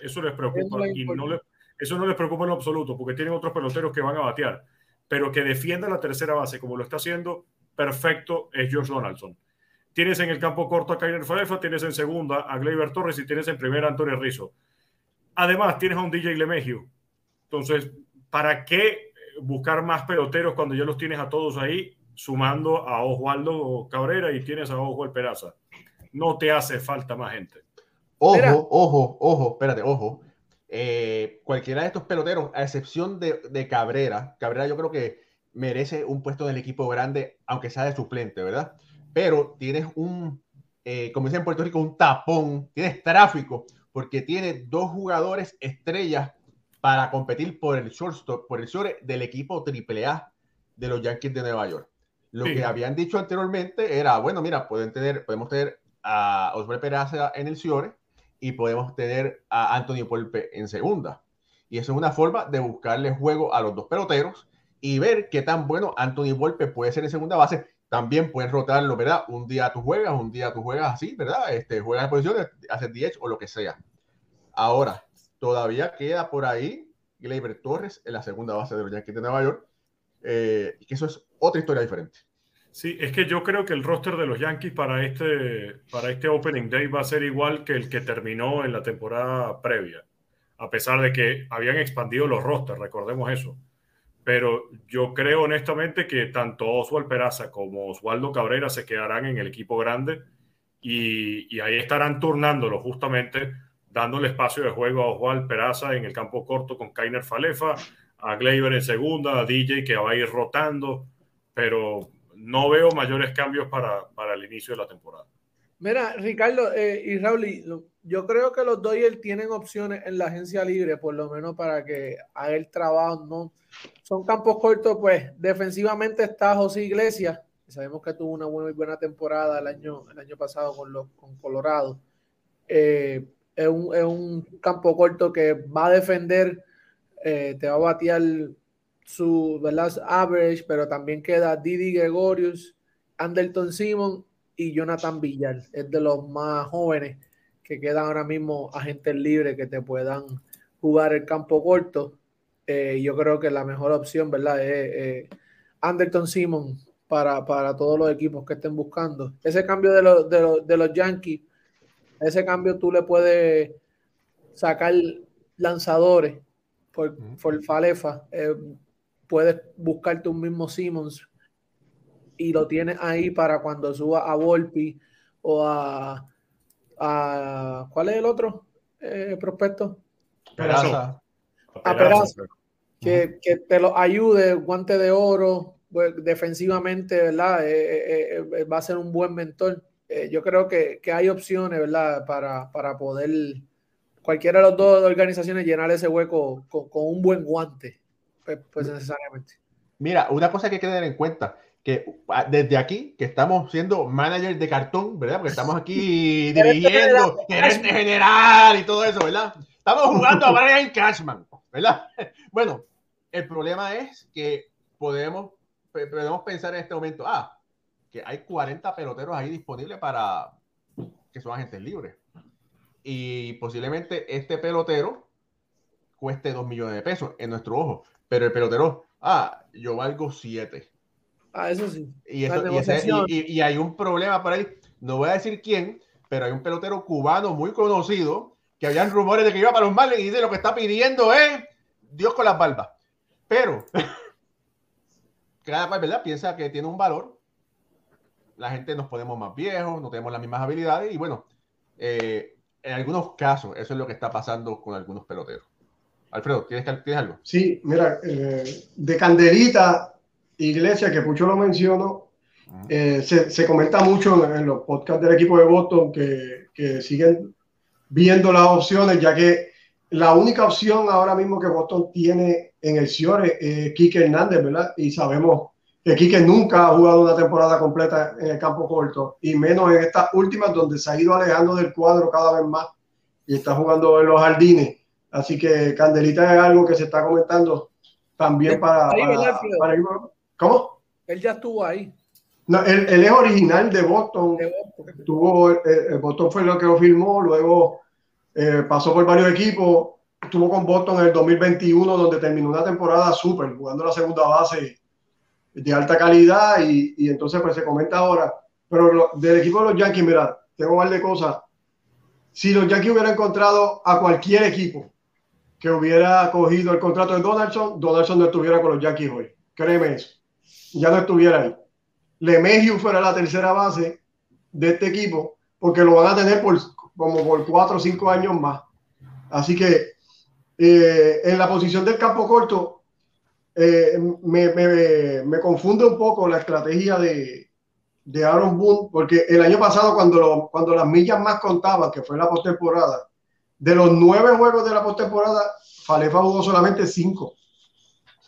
eso les preocupa y no eso no les preocupa en lo absoluto porque tienen otros peloteros que van a batear pero que defienda la tercera base como lo está haciendo, perfecto es Josh Donaldson. Tienes en el campo corto a Kyler Falefa, tienes en segunda a Gleyber Torres y tienes en primera a Antonio Rizzo. Además, tienes a un DJ Lemegio. Entonces, ¿para qué buscar más peloteros cuando ya los tienes a todos ahí, sumando a Osvaldo Cabrera y tienes a Oswald Peraza? No te hace falta más gente. Ojo, ojo, ojo, espérate, ojo. Eh, cualquiera de estos peloteros, a excepción de, Cabrera, Cabrera yo creo que merece un puesto en el equipo grande, aunque sea de suplente, ¿verdad? Pero tienes un, eh, como dicen en Puerto Rico, un tapón, tienes tráfico, porque tiene dos jugadores estrellas para competir por el shortstop, por el short del equipo AAA de los Yankees de Nueva York. Lo que habían dicho anteriormente era, bueno, mira, pueden tener, podemos tener a Osvaldo Peraza en el Ciore y podemos tener a Antonio Polpe en segunda. Y eso es una forma de buscarle juego a los dos peloteros y ver qué tan bueno Anthony Volpe puede ser en segunda base. También pueden rotarlo, ¿verdad? Un día tú juegas, un día tú juegas así, ¿verdad? Este, juegas en posiciones, haces 10 o lo que sea. Ahora, todavía queda por ahí Gleyber Torres en la segunda base de los Yankees de Nueva York. Eh, que eso es otra historia diferente. Sí, es que yo creo que el roster de los Yankees para este, para este Opening Day va a ser igual que el que terminó en la temporada previa, a pesar de que habían expandido los rosters, recordemos eso. Pero yo creo honestamente que tanto Oswald Peraza como Oswaldo Cabrera se quedarán en el equipo grande y, y ahí estarán turnándolo justamente, dándole espacio de juego a Oswald Peraza en el campo corto con Kainer Falefa, a Gleyber en segunda, a DJ que va a ir rotando, pero no veo mayores cambios para, para el inicio de la temporada. Mira, Ricardo eh, y Raúl, yo creo que los Dodgers tienen opciones en la agencia libre, por lo menos para que haga el trabajo. No son campos cortos, pues defensivamente está José Iglesias, sabemos que tuvo una muy buena temporada el año, el año pasado con, los, con Colorado. Eh, es, un, es, un, campo corto que va a defender, eh, te va a batear su ¿verdad? average, pero también queda Didi Gregorius, Anderton Simon y Jonathan Villar. Es de los más jóvenes que quedan ahora mismo agentes libres que te puedan jugar el campo corto. Eh, yo creo que la mejor opción, ¿verdad? Es eh, Anderton Simon para, para, todos los equipos que estén buscando. Ese cambio de, de, de los Yankees, ese cambio tú le puedes sacar lanzadores por, por Falefa. Eh, puedes buscarte un mismo Simmons y lo tienes ahí para cuando suba a Volpi o a, a ¿cuál es el otro eh, prospecto? Peraza. A Peraza. Que, que, te lo ayude, guante de oro, pues, defensivamente, ¿verdad? Eh, eh, va a ser un buen mentor. yo creo que, que, hay opciones, ¿verdad? Para, para, poder cualquiera de las dos organizaciones llenar ese hueco con, con un buen guante, pues, pues necesariamente. Mira, una cosa que hay que tener en cuenta, que ah, desde aquí, que estamos siendo manager de cartón, ¿verdad? Porque estamos aquí dirigiendo, gerente general y todo eso, ¿verdad? Estamos jugando a Brian Cashman, ¿verdad? Bueno, el problema es que podemos, podemos pensar en este momento, ah, que hay 40 peloteros ahí disponibles para que son agentes libres. Y posiblemente este pelotero cueste 2 millones de pesos en nuestro ojo, pero el pelotero, ah, yo valgo 7 Ah, eso sí. Y, y, hay un problema por ahí, no voy a decir quién, pero hay un pelotero cubano muy conocido que habían rumores de que iba para los males y dice lo que está pidiendo es Dios con las barbas. Pero cada cual, ¿verdad? Piensa que tiene un valor. La gente nos ponemos más viejos, no tenemos las mismas habilidades y bueno, eh, en algunos casos eso es lo que está pasando con algunos peloteros. Alfredo, ¿tienes, algo? Sí, mira, eh, de Candelita Iglesia, que Pucho lo mencionó, eh, se, comenta mucho en, los podcasts del equipo de Boston que, que, siguen viendo las opciones, ya que la única opción ahora mismo que Boston tiene en el Ciore es Quique Hernández, ¿verdad? Y sabemos que Quique nunca ha jugado una temporada completa en el campo corto, y menos en estas últimas donde se ha ido alejando del cuadro cada vez más y está jugando en los jardines. Así que Candelita es algo que se está comentando también para, para, para ¿Cómo? Él ya estuvo ahí. No, él, es original de Boston. Tuvo, eh, eh, Boston fue lo que lo firmó, luego eh, pasó por varios equipos. Estuvo con Boston en el 2021, donde terminó una temporada súper, jugando la segunda base de alta calidad. Y, y, entonces, pues se comenta ahora. Pero del equipo de los Yankees, mira, tengo par de cosas. Si los Yankees hubieran encontrado a cualquier equipo que hubiera cogido el contrato de Donaldson, Donaldson no estuviera con los Yankees hoy. Créeme eso ya no estuviera ahí. Lemegio fuera la tercera base de este equipo, porque lo van a tener por, como por cuatro o cinco años más. Así que eh, en la posición del campo corto, eh, me, confunde un poco la estrategia de, de Aaron Boone, porque el año pasado, cuando, cuando las millas más contaban, que fue la postemporada, de los nueve juegos de la postemporada, Falefa jugó solamente cinco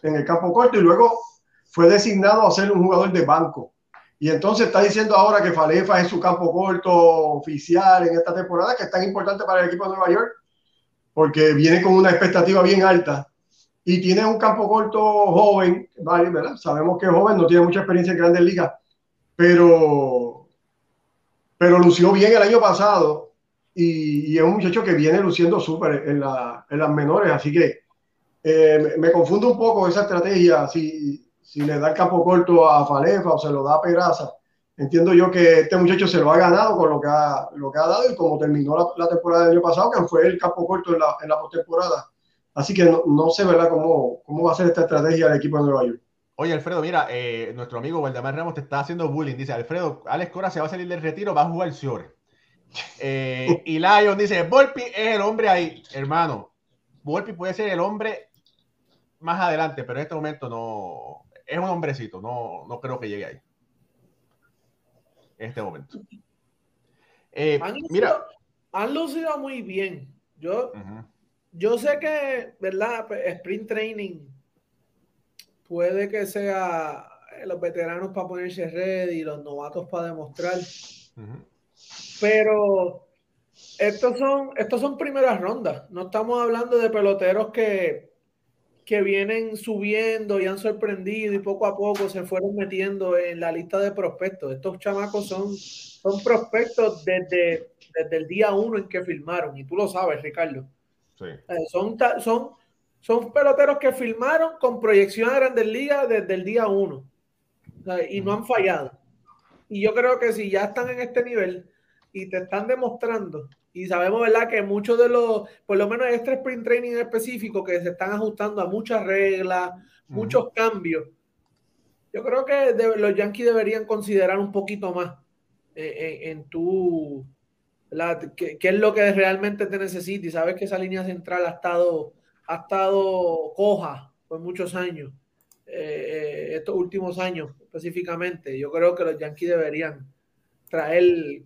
en el campo corto y luego fue designado a ser un jugador de banco. Y entonces está diciendo ahora que Falefa es su campo corto oficial en esta temporada, que es tan importante para el equipo de Nueva York, porque viene con una expectativa bien alta y tiene un campo corto joven. ¿verdad? Sabemos que es joven, no tiene mucha experiencia en grandes ligas, pero, pero lució bien el año pasado y, es un muchacho que viene luciendo súper en, la, en, las menores, así que eh, me, confunde un poco esa estrategia. Si, si le da el campo corto a Falefa o se lo da a Peraza. Entiendo yo que este muchacho se lo ha ganado con lo que ha, lo que ha dado y como terminó la, temporada del año pasado, que fue el campo corto en la, en la postemporada. Así que no, no, sé, ¿verdad?, cómo, cómo va a ser esta estrategia del equipo de Nueva York. Oye, Alfredo, mira, eh, nuestro amigo Waldemar Ramos te está haciendo bullying. Dice, Alfredo, Alex Cora se va a salir del retiro, va a jugar el Ciore. Eh, y Lion dice, Volpi es el hombre ahí. Hermano, Volpi puede ser el hombre más adelante, pero en este momento no, es un hombrecito, no, no creo que llegue ahí. En este momento. Eh, han mira. Han lucido muy bien. Yo, yo sé que, ¿verdad? Pues, sprint training puede que sea los veteranos para ponerse ready, los novatos para demostrar. Pero estos son, estos son primeras rondas. No estamos hablando de peloteros que que vienen subiendo y han sorprendido y poco a poco se fueron metiendo en la lista de prospectos. Estos chamacos son, son prospectos desde, desde el día uno en que firmaron, y tú lo sabes, Ricardo. Eh, son, son, son peloteros que firmaron con proyección a Grandes Ligas desde el día uno y no han fallado. Y yo creo que si ya están en este nivel y te están demostrando y sabemos, ¿verdad?, que muchos de los, por lo menos este sprint training específico, que se están ajustando a muchas reglas, muchos cambios. Yo creo que los Yankees deberían considerar un poquito más eh, en, tu ¿Qué, es lo que realmente te necesita? Y sabes que esa línea central ha estado, ha estado coja por muchos años, eh, estos últimos años específicamente. Yo creo que los Yankees deberían traer,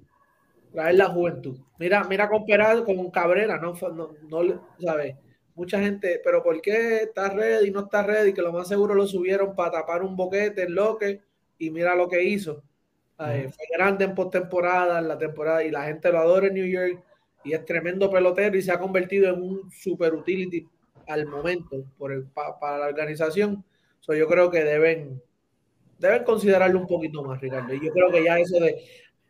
traer la juventud. Mira, mira comparar con Cabrera, no, no, no ¿sabes? Mucha gente, pero ¿por qué está ready no está ready? Que lo más seguro lo subieron para tapar un boquete en lo que y mira lo que hizo fue grande en postemporada, en la temporada, y la gente lo adora en New York, y es tremendo pelotero y se ha convertido en un super utility al momento por el, para la organización. So, yo creo que deben, deben considerarlo un poquito más, Ricardo. Y yo creo que ya eso de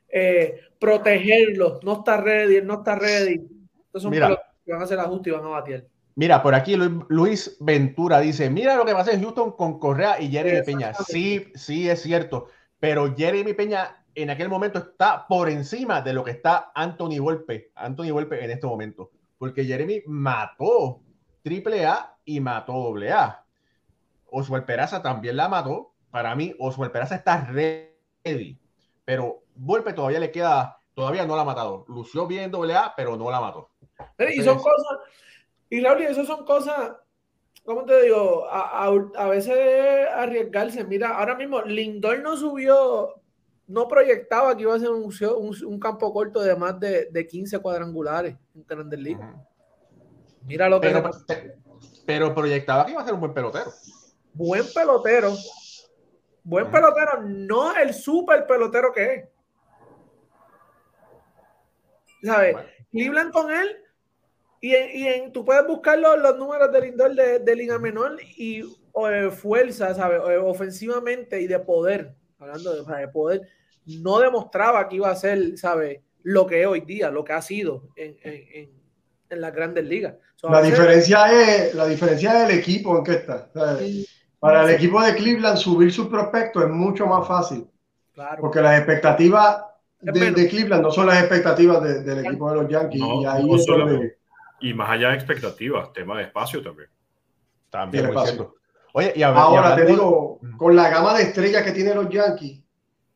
eh, protegerlo, no está ready, no está ready. Entonces son que van a hacer ajuste y van a batir. Mira, por aquí Luis Ventura dice, mira lo que pasa en Houston con Correa y Jerry Peña. Sí, sí, es cierto pero Jeremy Peña en aquel momento está por encima de lo que está Anthony Volpe, Anthony Volpe en este momento, porque Jeremy mató triple A y mató doble A. Oswald Peraza también la mató. Para mí, Oswald Peraza está ready, pero Volpe todavía le queda, todavía no la ha matado. Lució bien doble A, pero no la mató. y son cosas, y Raúl, eso son cosas ¿cómo te digo? A, a, veces arriesgarse. Mira, ahora mismo Lindor no subió, no proyectaba que iba a ser un, un, campo corto de más de, de 15 cuadrangulares en Grandes Ligas. Mira lo que. Pero, pero, proyectaba que iba a ser un buen pelotero. Buen pelotero. Buen pelotero, no el super pelotero que es. ¿Sabes? Cleveland con él y, en, tú puedes buscar los, números del Lindor de, Liga Menor y fuerza, ¿sabes? ofensivamente y de poder, hablando de, poder, no demostraba que iba a ser, ¿sabes? Lo que es hoy día, lo que ha sido en, en, en las grandes ligas. la, diferencia es, la diferencia del equipo en que está. Para el equipo de Cleveland subir sus prospectos es mucho más fácil. Claro. Porque las expectativas de, Cleveland no son las expectativas del equipo de los Yankees. y ahí es y más allá de expectativas, tema de espacio también. También, Oye, y ahora te digo, con la gama de estrellas que tienen los Yankees,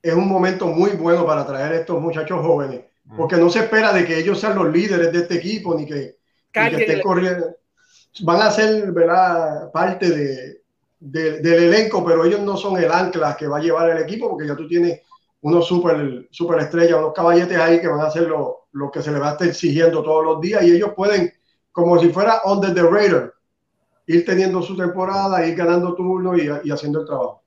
es un momento muy bueno para traer a estos muchachos jóvenes, porque no se espera de que ellos sean los líderes de este equipo, ni que, estén corriendo. Van a ser ¿verdad? parte de, del elenco, pero ellos no son el ancla que va a llevar el equipo, porque ya tú tienes unos super, super estrellas, unos caballetes ahí que van a hacer lo, lo que se les va a estar exigiendo todos los días y ellos pueden, como si fuera under the radar, ir teniendo su temporada, ir ganando turno y, y haciendo el trabajo.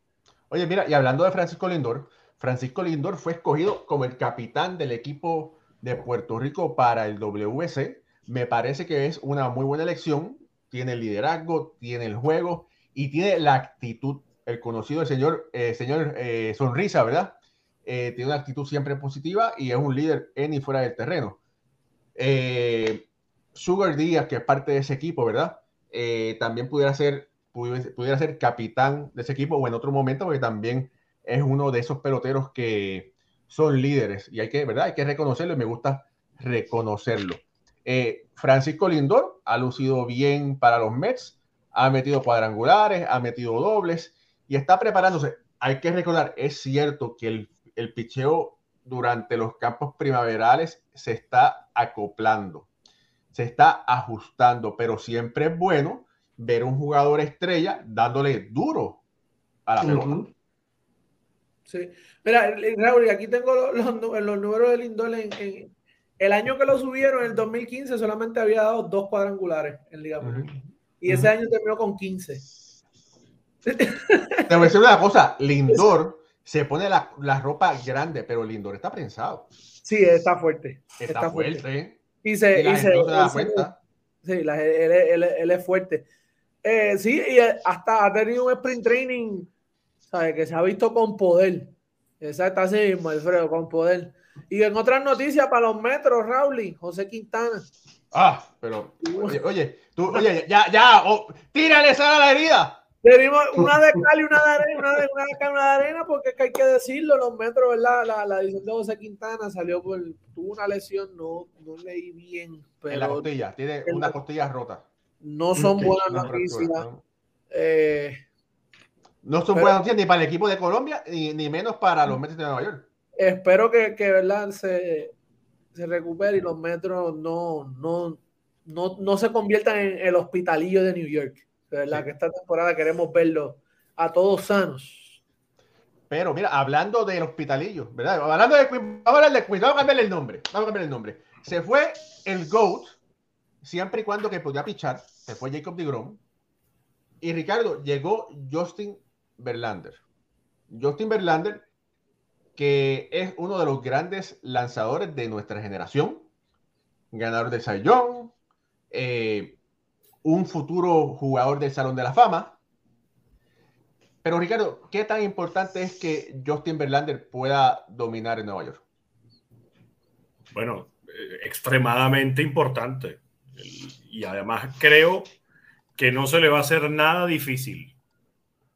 Oye, mira, y hablando de Francisco Lindor, Francisco Lindor fue escogido como el capitán del equipo de Puerto Rico para el WC. Me parece que es una muy buena elección. Tiene el liderazgo, tiene el juego y tiene la actitud. El conocido señor, eh, señor eh, Sonrisa, ¿verdad? Eh, tiene una actitud siempre positiva y es un líder en y fuera del terreno. Eh, Sugar Díaz, que es parte de ese equipo, ¿verdad? Eh, también pudiera ser, pudiera, ser capitán de ese equipo o en otro momento, porque también es uno de esos peloteros que son líderes y hay que, ¿verdad? Hay que reconocerlo y me gusta reconocerlo. Francisco Lindor ha lucido bien para los Mets, ha metido cuadrangulares, ha metido dobles y está preparándose. Hay que recordar, es cierto que el el picheo durante los campos primaverales se está acoplando, se está ajustando, pero siempre es bueno ver un jugador estrella dándole duro a la pelota. Sí. Mira, Raúl, aquí tengo los, números del Lindor. En, el año que lo subieron, en el 2015, solamente había dado dos cuadrangulares en Liga Y ese año terminó con 15. Te voy a decir una cosa, Lindor se pone la, la, ropa grande, pero Lindor está prensado. Sí, está fuerte. Está, fuerte. Y se, y se, da cuenta. Sí, la, él, él, él, es fuerte. Eh, sí, y hasta ha tenido un sprint training, ¿sabe? Que se ha visto con poder. Exacto, así mismo, Alfredo, con poder. Y en otras noticias para los metros, Raúl, José Quintana. Ah, pero, oye, oye, tú, oye, ya, ya, oh, tírale esa a la herida. Tenemos una de cal y una de arena, una de, una de, una de arena, porque hay que decirlo, los metros, ¿verdad? La, la edición de José Quintana salió por, tuvo una lesión, no, no leí bien. Pero en la costilla, tiene una costilla rota. No son buenas noticias. ¿no? Eh, no son buenas noticias ni para el equipo de Colombia, ni, ni menos para los Mets de Nueva York. Espero que, que ¿verdad? Se, se recupere y los metros no, no, no, no se conviertan en el hospitalillo de New York. ¿Verdad? Que esta temporada queremos verlo a todos sanos. Pero mira, hablando del hospitalillo, ¿verdad? Hablando de vamos a hablar de vamos a cambiarle el nombre. Vamos a cambiarle el nombre. Se fue el GOAT, siempre y cuando que podía pichar. Se fue Jacob DeGrom. Y Ricardo, llegó Justin Verlander. Justin Verlander, que es uno de los grandes lanzadores de nuestra generación, ganador de Sayón, eh, un futuro jugador del Salón de la Fama. Pero Ricardo, ¿qué tan importante es que Justin Verlander pueda dominar en Nueva York? Bueno, eh, extremadamente importante. Y además creo que no se le va a hacer nada difícil,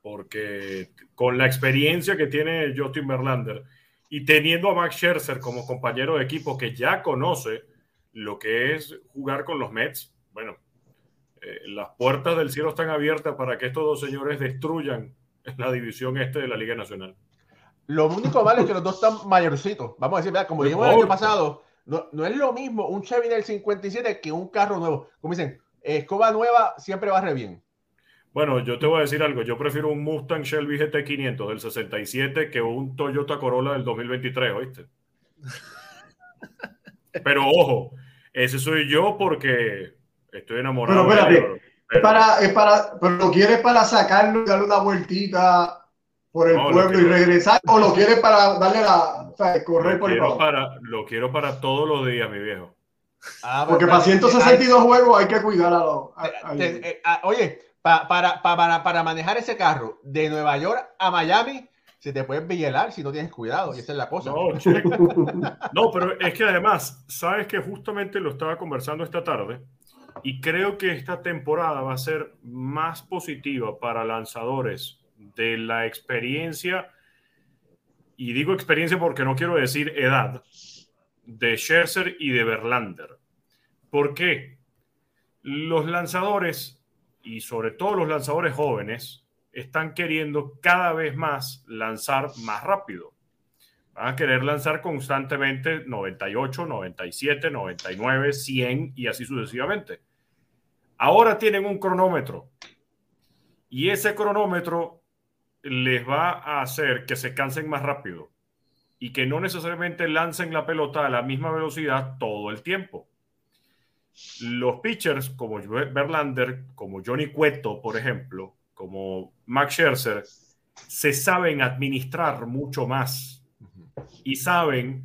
porque con la experiencia que tiene Justin Verlander y teniendo a Max Scherzer como compañero de equipo que ya conoce lo que es jugar con los Mets, bueno, eh, las puertas del cielo están abiertas para que estos dos señores destruyan la división este de la Liga Nacional. Lo único malo es que los dos están mayorcitos. Vamos a decir, como dijimos el año pasado, no, no, es lo mismo un Chevy del 57 que un carro nuevo. Como dicen, escoba nueva siempre va re bien. Bueno, yo te voy a decir algo. Yo prefiero un Mustang Shelby GT500 del 67 que un Toyota Corolla del 2023, ¿oíste? Pero ojo, ese soy yo porque estoy enamorado. Pero espérate, es para, es para, pero lo quieres para sacarlo y darle una vueltita por el pueblo y regresar, o lo quieres para darle la, o sea, correr por el pueblo. Para, lo quiero para todos los días, mi viejo. Ah, Porque para 162 juegos hay que cuidar a los. Eh, ah, oye, para, para, para, manejar ese carro de Nueva York a Miami, se te puede billelar si no tienes cuidado, y esa es la cosa. No, no, pero es que además, sabes que justamente lo estaba conversando esta tarde, y creo que esta temporada va a ser más positiva para lanzadores de la experiencia, y digo experiencia porque no quiero decir edad, de Scherzer y de Verlander. ¿Por qué? Los lanzadores, y sobre todo los lanzadores jóvenes, están queriendo cada vez más lanzar más rápido. Van a querer lanzar constantemente 98, 97, 99, 100 y así sucesivamente. Ahora tienen un cronómetro y ese cronómetro les va a hacer que se cansen más rápido y que no necesariamente lancen la pelota a la misma velocidad todo el tiempo. Los pitchers como Verlander, como Johnny Cueto, por ejemplo, como Max Scherzer, se saben administrar mucho más y saben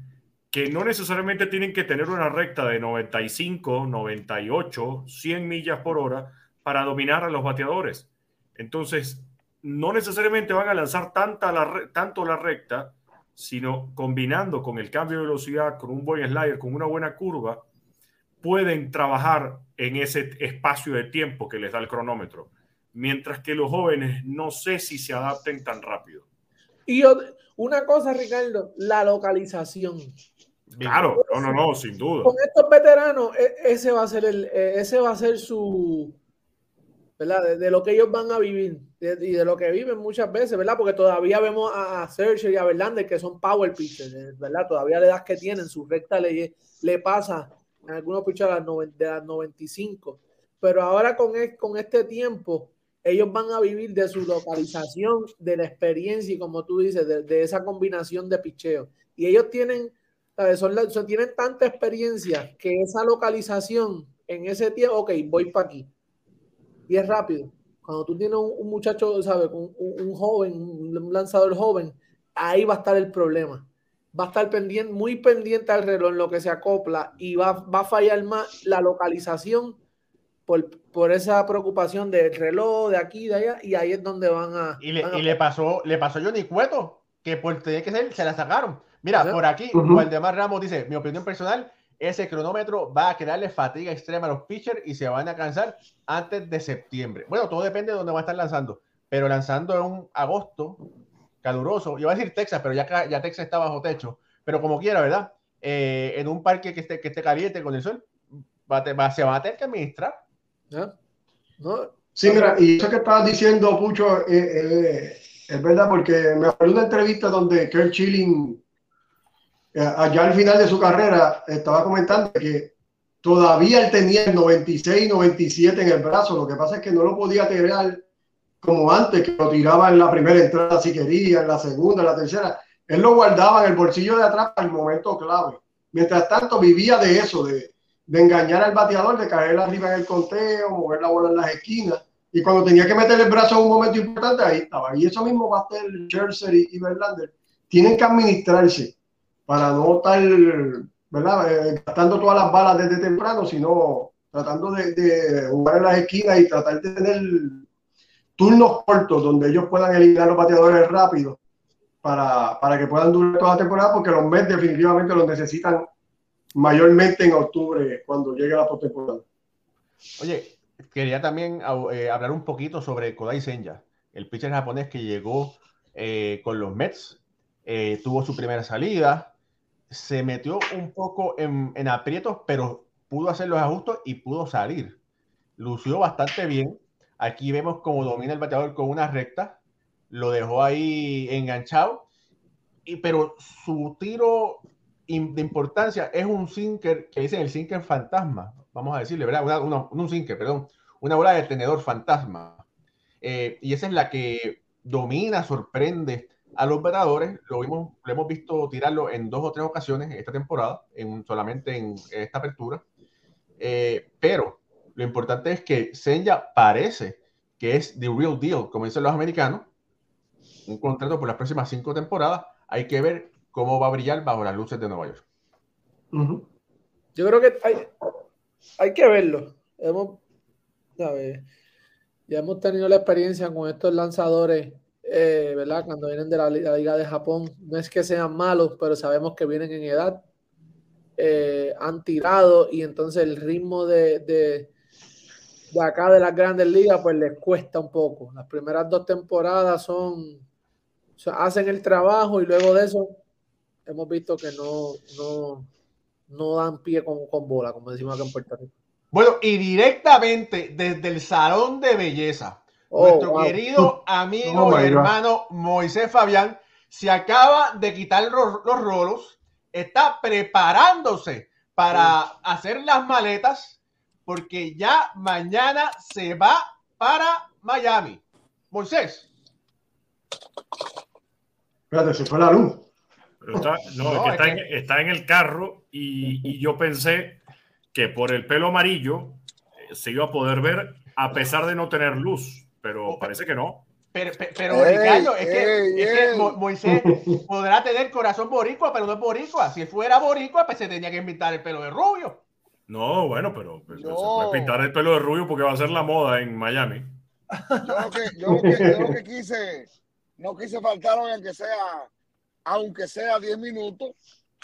que no necesariamente tienen que tener una recta de 95, 98, 100 millas por hora para dominar a los bateadores. Entonces, no necesariamente van a lanzar tanta tanto la recta sino combinando con el cambio de velocidad, con un buen slider, con una buena curva, pueden trabajar en ese espacio de tiempo que les da el cronómetro. Mientras que los jóvenes no sé si se adapten tan rápido. Y una cosa, Ricardo, la localización. Claro, no, no, no, sin duda. Con estos veteranos, e, ese va a ser el, e, ese va a ser su, de, lo que ellos van a vivir y de lo que viven muchas veces, ¿verdad? Porque todavía vemos a, Sergio y a Verlander que son power pitchers, ¿verdad? Todavía la edad que tienen, su recta le, le pasa en algunos pitchers de las 95. Pero ahora con, con este tiempo, ellos van a vivir de su localización, de la experiencia y como tú dices, de, esa combinación de picheo. Y ellos tienen, Son, tienen tanta experiencia que esa localización en ese tiempo, ok, voy para aquí y es rápido. Cuando tú tienes un, muchacho, ¿sabes? Un, joven, un lanzador joven, ahí va a estar el problema. Va a estar pendiente, muy pendiente al reloj en lo que se acopla y va, va a fallar más la localización por, por, esa preocupación del reloj, de aquí, de allá, y ahí es donde van a. Y le, y le pasó, le pasó a Johnny Cueto, que por tener que ser, se la sacaron. Mira, por aquí, uh Waldemar Ramos dice: Mi opinión personal, ese cronómetro va a crearle fatiga extrema a los pitchers y se van a cansar antes de septiembre. Bueno, todo depende de dónde va a estar lanzando, pero lanzando en un agosto caluroso, yo iba a decir Texas, pero ya, ya Texas está bajo techo, pero como quiera, ¿verdad? Eh, en un parque que esté, que esté caliente con el sol, va, va, se va a tener que administrar. ¿No? Sí, mira, y eso que estabas diciendo, Pucho, eh, eh, es verdad, porque me acuerdo de una entrevista donde Kurt Chilling allá al final de su carrera estaba comentando que todavía él tenía el 96, 97 en el brazo. Lo que pasa es que no lo podía tirar como antes, que lo tiraba en la primera entrada si quería, en la segunda, en la tercera. Él lo guardaba en el bolsillo de atrás para el momento clave. Mientras tanto, vivía de eso, de, de engañar al bateador, de caer arriba en el conteo, mover la bola en las esquinas. Y cuando tenía que meter el brazo en un momento importante, ahí estaba. Y eso mismo va a ser Scherzer y Verlander. Tienen que administrarse para no estar ¿verdad? Eh, gastando todas las balas desde temprano, sino tratando de, jugar en las esquinas y tratar de tener turnos cortos donde ellos puedan eliminar los bateadores rápidos para, para que puedan durar toda la temporada, porque los Mets definitivamente los necesitan mayormente en octubre cuando llegue la postemporada. Oye, quería también eh, hablar un poquito sobre Kodai Senja, el pitcher japonés que llegó eh, con los Mets, tuvo su primera salida, se metió un poco en, aprietos, pero pudo hacer los ajustes y pudo salir. Lució bastante bien. Aquí vemos cómo domina el bateador con una recta. Lo dejó ahí enganchado. Y, pero su tiro de importancia es un sinker que dicen el sinker fantasma. Vamos a decirle, ¿verdad? un sinker, perdón. Una bola de tenedor fantasma. Eh, y esa es la que domina, sorprende a los bateadores lo, vimos, lo hemos visto tirarlo en dos o tres ocasiones en esta temporada, en, solamente en, esta apertura. Eh, pero lo importante es que Senya parece que es the real deal, como dicen los americanos. Un contrato por las próximas cinco temporadas. Hay que ver cómo va a brillar bajo las luces de Nueva York. Yo creo que hay, hay que verlo. Hemos, ya hemos tenido la experiencia con estos lanzadores eh, ¿verdad? Cuando vienen de la, Liga de Japón, no es que sean malos, pero sabemos que vienen en edad, eh, han tirado y entonces el ritmo de, de, acá de las grandes ligas pues les cuesta un poco. Las primeras dos temporadas son, hacen el trabajo y luego de eso hemos visto que no, no, no dan pie con, con bola, como decimos acá en Puerto Rico. Bueno, y directamente desde el Salón de Belleza, Oh, Nuestro querido amigo oh, y hermano Moisés Fabián se acaba de quitar los, rolos, está preparándose para hacer las maletas porque ya mañana se va para Miami. Moisés. Espérate, se fue la luz. está, no, está, en, está, en, el carro y, y, yo pensé que por el pelo amarillo eh, se iba a poder ver a pesar de no tener luz pero parece que no. Pero, pero Ricardo, es, que, Moisés podrá tener corazón boricua, pero no es boricua. Si fuera boricua, pues se tenía que pintar el pelo de rubio. No, bueno, pero pues, se puede pintar el pelo de rubio porque va a ser la moda en Miami. Yo lo que, yo lo que, yo lo que quise, no quise faltar hoy, aunque sea, aunque sea 10 minutos,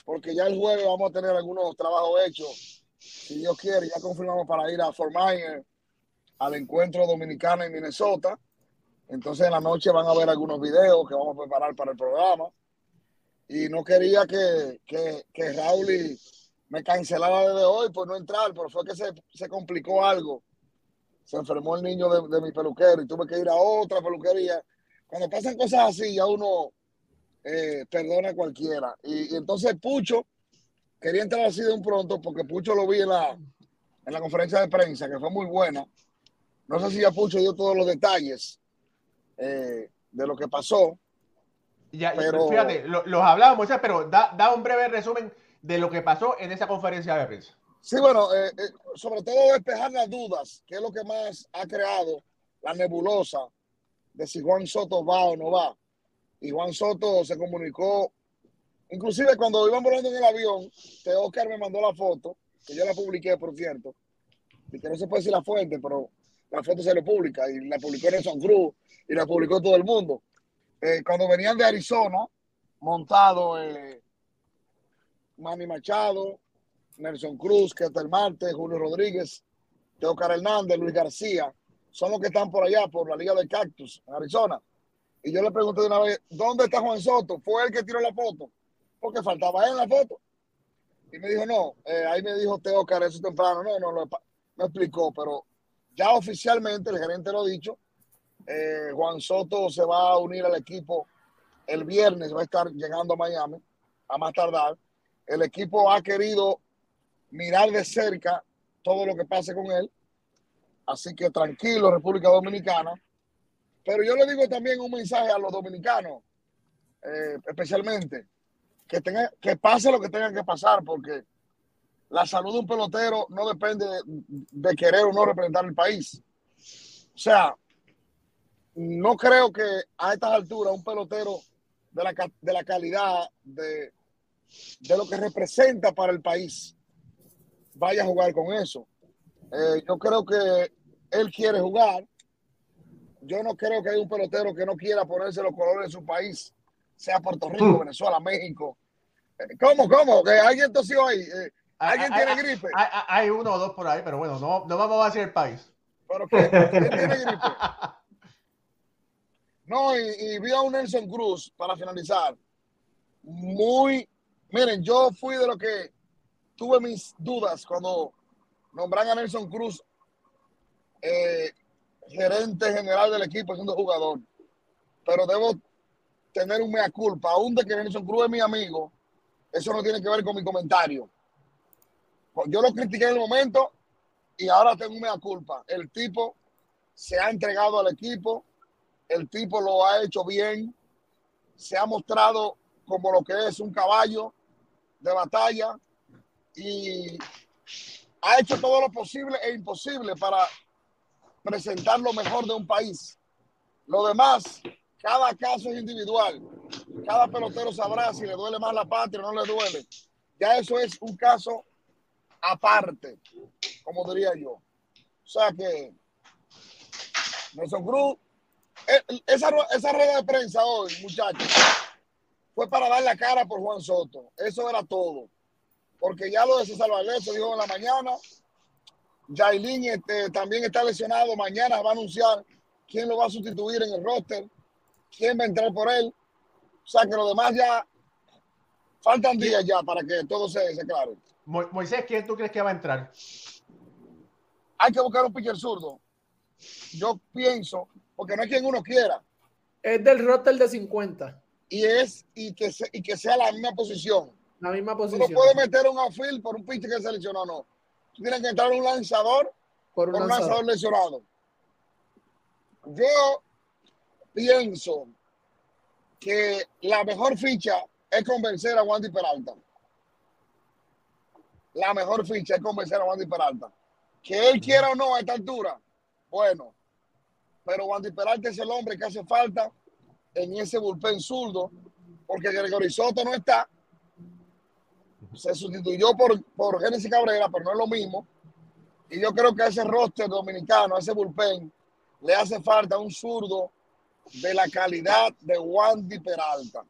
porque ya el jueves vamos a tener algunos trabajos hechos. Si Dios quiere, ya confirmamos para ir a Fort Myers al encuentro dominicano en Minnesota. Entonces en la noche van a ver algunos videos que vamos a preparar para el programa. Y no quería que, que, que Raúl me cancelara desde hoy por no entrar, pero fue que se, se complicó algo. Se enfermó el niño de, mi peluquero y tuve que ir a otra peluquería. Cuando pasan cosas así, ya uno eh, perdona a cualquiera. Y, y, entonces Pucho quería entrar así de un pronto porque Pucho lo vi en la, en la conferencia de prensa, que fue muy buena no sé si ya Pucho dio todos los detalles eh, de lo que pasó. Ya, pero... Fíjate, los hablábamos, pero da, da, un breve resumen de lo que pasó en esa conferencia de prensa. Sí, bueno, eh, eh, sobre todo despejar las dudas, que es lo que más ha creado la nebulosa de si Juan Soto va o no va. Y Juan Soto se comunicó, inclusive cuando iban volando en el avión, Oscar me mandó la foto, que yo la publiqué, por cierto, y que no se puede decir la fuente, pero la foto se le publica y la publicó Nelson Cruz y la publicó todo el mundo. Eh, cuando venían de Arizona, montado eh, Manny Machado, Nelson Cruz, Ketel Marte, Julio Rodríguez, Teocar Hernández, Luis García, son los que están por allá, por la Liga de Cactus, en Arizona. Y yo le pregunté de una vez, ¿dónde está Juan Soto? Fue él que tiró la foto, porque faltaba él en la foto. Y me dijo, no, eh, ahí me dijo Teocar eso temprano, no, no, no, me explicó, pero ya oficialmente, el gerente lo ha dicho, eh, Juan Soto se va a unir al equipo el viernes, va a estar llegando a Miami, a más tardar. el equipo ha querido mirar de cerca todo lo que pase con él. Así que tranquilo, República Dominicana. Pero yo le digo también un mensaje a los dominicanos, eh, especialmente, que, tenga, que pase lo que tenga que pasar, porque la salud de un pelotero no depende de, querer o no representar el país. O sea, no creo que a estas alturas un pelotero de la, de la calidad de, de lo que representa para el país vaya a jugar con eso. Eh, yo creo que él quiere jugar. Yo no creo que haya un pelotero que no quiera ponerse los colores de su país, sea Puerto Rico, mm. Venezuela, México. Eh, ¿Cómo, cómo? ¿Que alguien tosió ahí? Eh, ¿Alguien tiene gripe? Hay, uno o dos por ahí, pero bueno, no, no vamos a decir el país. ¿Pero qué? ¿Quién tiene gripe? No, y, y vi a un Nelson Cruz para finalizar. Muy, miren, yo fui de lo que tuve mis dudas cuando nombran a Nelson Cruz eh, gerente general del equipo siendo jugador. Pero debo tener un mea culpa, aún de que Nelson Cruz es mi amigo, eso no tiene que ver con mi comentario. Yo lo critiqué en el momento y ahora tengo un mea culpa. El tipo se ha entregado al equipo, el tipo lo ha hecho bien, se ha mostrado como lo que es un caballo de batalla, y ha hecho todo lo posible e imposible para presentar lo mejor de un país. Lo demás, cada caso es individual. Cada pelotero sabrá si le duele más la patria o no le duele. Ya eso es un caso aparte, como diría yo. O sea que Nelson Cruz, eh, esa, esa rueda de prensa hoy, muchachos, fue para dar la cara por Juan Soto. Eso era todo porque ya lo de César Valdés se dijo en la mañana. Jailin este, también está lesionado. Mañana va a anunciar quién lo va a sustituir en el roster, quién va a entrar por él. O sea que lo demás ya faltan días ya para que todo se, se. Moisés, ¿quién tú crees que va a entrar? Hay que buscar un pitcher zurdo. Yo pienso, porque no es quien uno quiera. Es del roster de 50. Y es, y que, y que sea la misma posición. La misma posición. no puedes meter un outfield por un pitcher que seleccionó, no. Tú tienes que entrar un lanzador por un, lanzador. lesionado. Yo pienso que la mejor ficha es convencer a Wandy Peralta. La mejor ficha es convencer a Wandy Peralta. Que él quiera o no a esta altura, bueno. Pero Wandy Peralta es el hombre que hace falta en ese bullpen zurdo, porque Gregory Soto no está se sustituyó por, por Génesis Cabrera, pero no es lo mismo. Y yo creo que a ese roster dominicano, a ese bullpen, le hace falta un zurdo de la calidad de Wandy Peralta.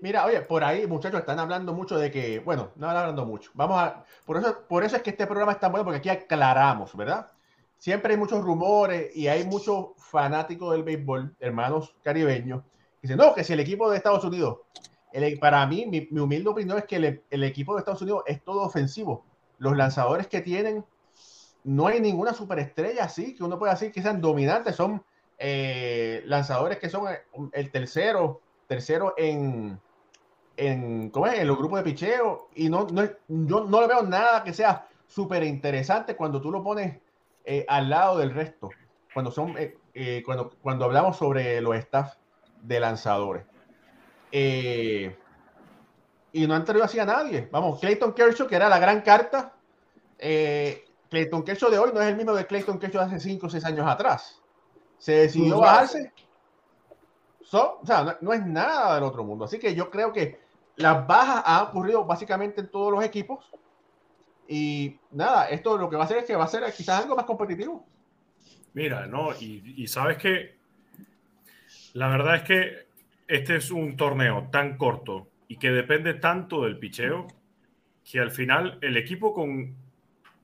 Mira, oye, por ahí, muchachos, están hablando mucho de que, bueno, no hablando mucho. Vamos a, por eso, por eso es que este programa es tan bueno, porque aquí aclaramos, ¿verdad? Siempre hay muchos rumores y hay muchos fanáticos del béisbol, hermanos caribeños, que dicen, no, que si el equipo de Estados Unidos para mí, mi, humilde opinión es que el, equipo de Estados Unidos es todo ofensivo. Los lanzadores que tienen, no hay ninguna superestrella así que uno pueda decir que sean dominantes. Son eh, lanzadores que son eh, el tercero, tercero en, en, ¿cómo es? en los grupos de picheo. Y no, no, yo no le veo nada que sea súper interesante cuando tú lo pones eh, al lado del resto. Cuando, son, cuando, cuando hablamos sobre los staff de lanzadores. Eh, y no han traído así a nadie. Vamos, Clayton Kershaw, que era la gran carta. Eh, Clayton Kershaw de hoy no es el mismo de Clayton Kershaw de hace 5 o 6 años atrás. Se decidió bajarse. O sea, no, es nada del otro mundo. Así que yo creo que las bajas han ocurrido básicamente en todos los equipos. Y nada, esto lo que va a hacer es que va a ser quizás algo más competitivo. Mira, no, y, y sabes que la verdad es que este es un torneo tan corto y que depende tanto del picheo que al final el equipo con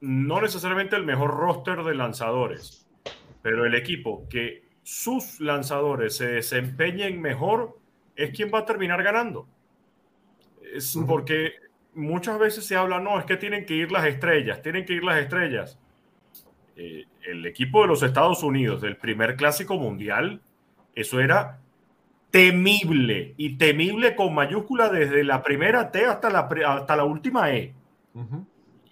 no necesariamente el mejor roster de lanzadores, pero el equipo que sus lanzadores se desempeñen mejor es quien va a terminar ganando. Es porque muchas veces se habla, no, es que tienen que ir las estrellas, tienen que ir las estrellas. Eh, el equipo de los Estados Unidos del primer clásico mundial, eso era temible y temible con mayúscula desde la primera T hasta la, hasta la última E.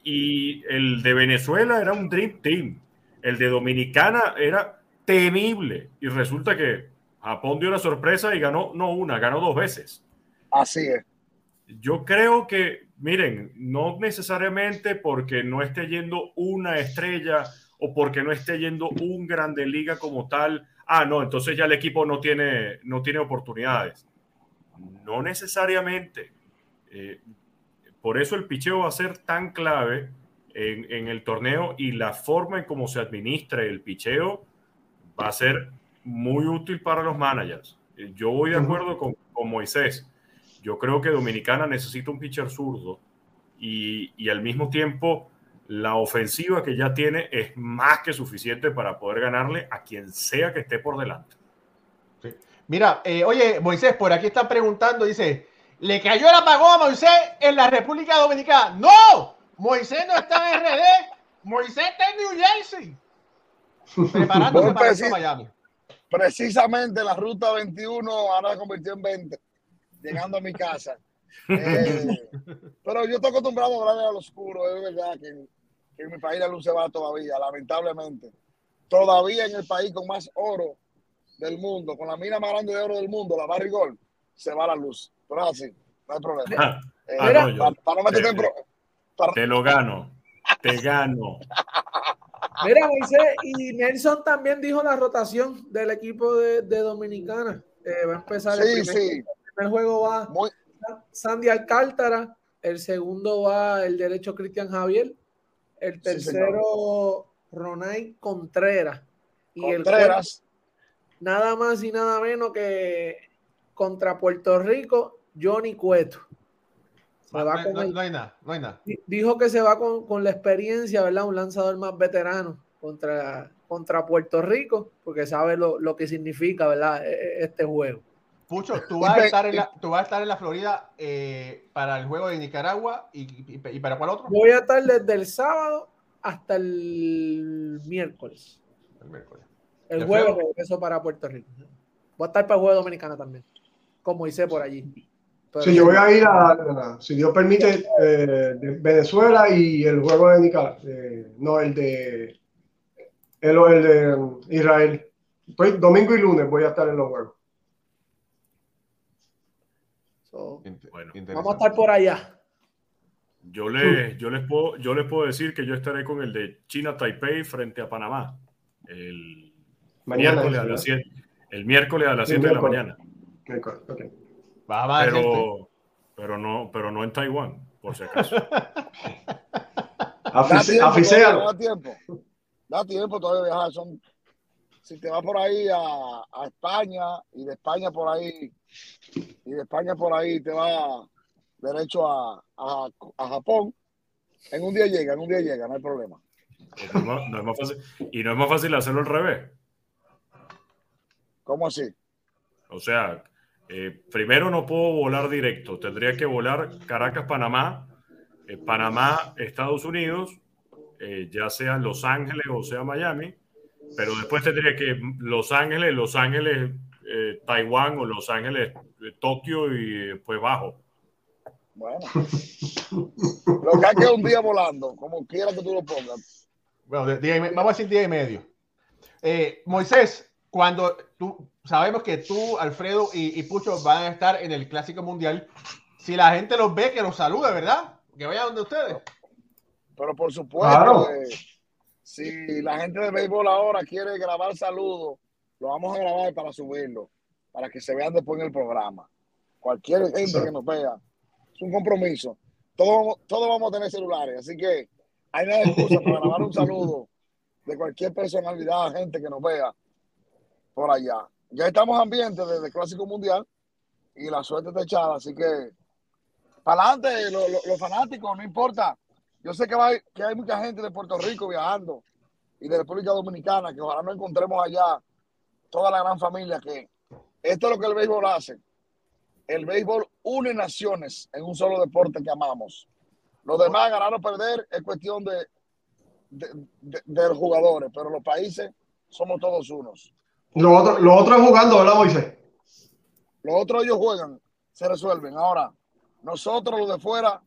Y el de Venezuela era un Dream Team. El de Dominicana era temible. Y resulta que Japón dio una sorpresa y ganó, no una, ganó dos veces. Así es. Yo creo que, miren, no necesariamente porque no esté yendo una estrella o porque no esté yendo un grande liga como tal, ah, no, entonces ya el equipo no tiene, no tiene oportunidades. No necesariamente. Eh, por eso el picheo va a ser tan clave en, en, el torneo y la forma en cómo se administra el picheo va a ser muy útil para los managers. Yo voy de acuerdo con, con Moisés. Yo creo que Dominicana necesita un pitcher zurdo y, y, al mismo tiempo la ofensiva que ya tiene es más que suficiente para poder ganarle a quien sea que esté por delante. Sí. Mira, eh, oye, Moisés, por aquí están preguntando, dice, ¿le cayó el apagón a Moisés en la República Dominicana? ¡No! Moisés no está en RD, Moisés está en New Jersey. Preparándose para precis Miami. Precisamente la ruta 21 ahora se convirtió en 20, llegando a mi casa. Eh, pero yo estoy acostumbrado a hablar al oscuro, es verdad que, que, en mi país la luz se va todavía, lamentablemente. Todavía en el país con más oro del mundo, con la mina más grande de oro del mundo, la Barry Gold, se va la luz. Pero es así, no hay problema. Ah, Eh, ah, no, yo- para, para no meterte en te, pro- para- te lo gano, te gano. Mira, Moisés, y Nelson también dijo la rotación del equipo de, de Dominicana. Eh, va a empezar el primer, sí, el primer juego va muy, Sandy Alcántara, el segundo va el derecho Cristian Javier, el Sí, tercero Ronay Contreras y el Contreras. cuarto, nada más y nada menos que contra Puerto Rico, Johnny Cueto. Se va No, con no- el- no hay nada, no hay nada. Di- dijo que se va con, con la experiencia, ¿verdad? Un lanzador más veterano contra, contra Puerto Rico, porque sabe lo, lo que significa, ¿verdad? E- e- Este juego. Pucho, tú vas, a estar en la, tú vas a estar en la Florida eh, para el juego de Nicaragua y, y- y para cuál otro? Voy a estar desde el sábado hasta el miércoles. El miércoles. El ¿De jueves Alfredo? regreso para Puerto Rico. Voy a estar para el juego dominicano también, como hice por allí. Pero- Sí, yo voy a ir a, a- si Dios permite, eh, de Venezuela y el juego de Nicaragua. eh, no, el de, el, el de Israel. Pues, domingo y lunes voy a estar en los juegos. So, Bueno. vamos a estar por allá. Yo les, yo, les puedo, yo les puedo decir que yo estaré con el de China Taipei frente a Panamá el Mañana. miércoles a las 7, el miércoles a las Sí, 7 de la mañana. Miércoles, gente. Pero, pero, no, pero no en Taiwán, por si acaso. Todavía, da tiempo. Da tiempo todavía de viajar. Son, si te vas por ahí a, a España y de España por ahí y de España por ahí te vas derecho a, a, a Japón, en un día llega, en un día llega, no hay problema. No es más- no es más fácil, y no es más fácil hacerlo al revés. ¿Cómo así? O sea, eh, primero no puedo volar directo, tendría que volar Caracas-Panamá, eh, Panamá-Estados Unidos, eh, ya sea Los Ángeles o sea Miami, pero después tendría que Los Ángeles, Los Ángeles, eh, Taiwán o Los Ángeles, Tokio y después bajo. Bueno. Lo que hay que un día volando, como quiera que tú lo pongas. Bueno, de- día y me- vamos a decir día y medio. Eh, Moisés, cuando tú sabemos que tú, Alfredo y, y Pucho van a estar en el Clásico Mundial, si la gente los ve, que los salude, ¿verdad? Que vayan donde ustedes. Pero por supuesto, Claro. eh, si la gente de béisbol ahora quiere grabar saludos, lo vamos a grabar para subirlo, para que se vean después en el programa. Cualquier gente Sí. que nos vea, es un compromiso. Todos vamos, todos vamos a tener celulares, así que hay de excusa para grabar un saludo de cualquier personalidad, gente que nos vea por allá. Ya estamos ambientes desde Clásico Mundial y la suerte está echada, así que para adelante, lo- lo- los fanáticos, no importa. Yo sé que, va, que hay mucha gente de Puerto Rico viajando y de República Dominicana, que ojalá nos encontremos allá, toda la gran familia, que esto es lo que el béisbol hace. El béisbol une naciones en un solo deporte que amamos. Los demás, ganar o perder, es cuestión de, de, de- de los jugadores, pero los países somos todos unos. Lo otro, lo otro es jugando, ¿verdad, Moisés? Los otros ellos juegan, se resuelven. Ahora, nosotros los de fuera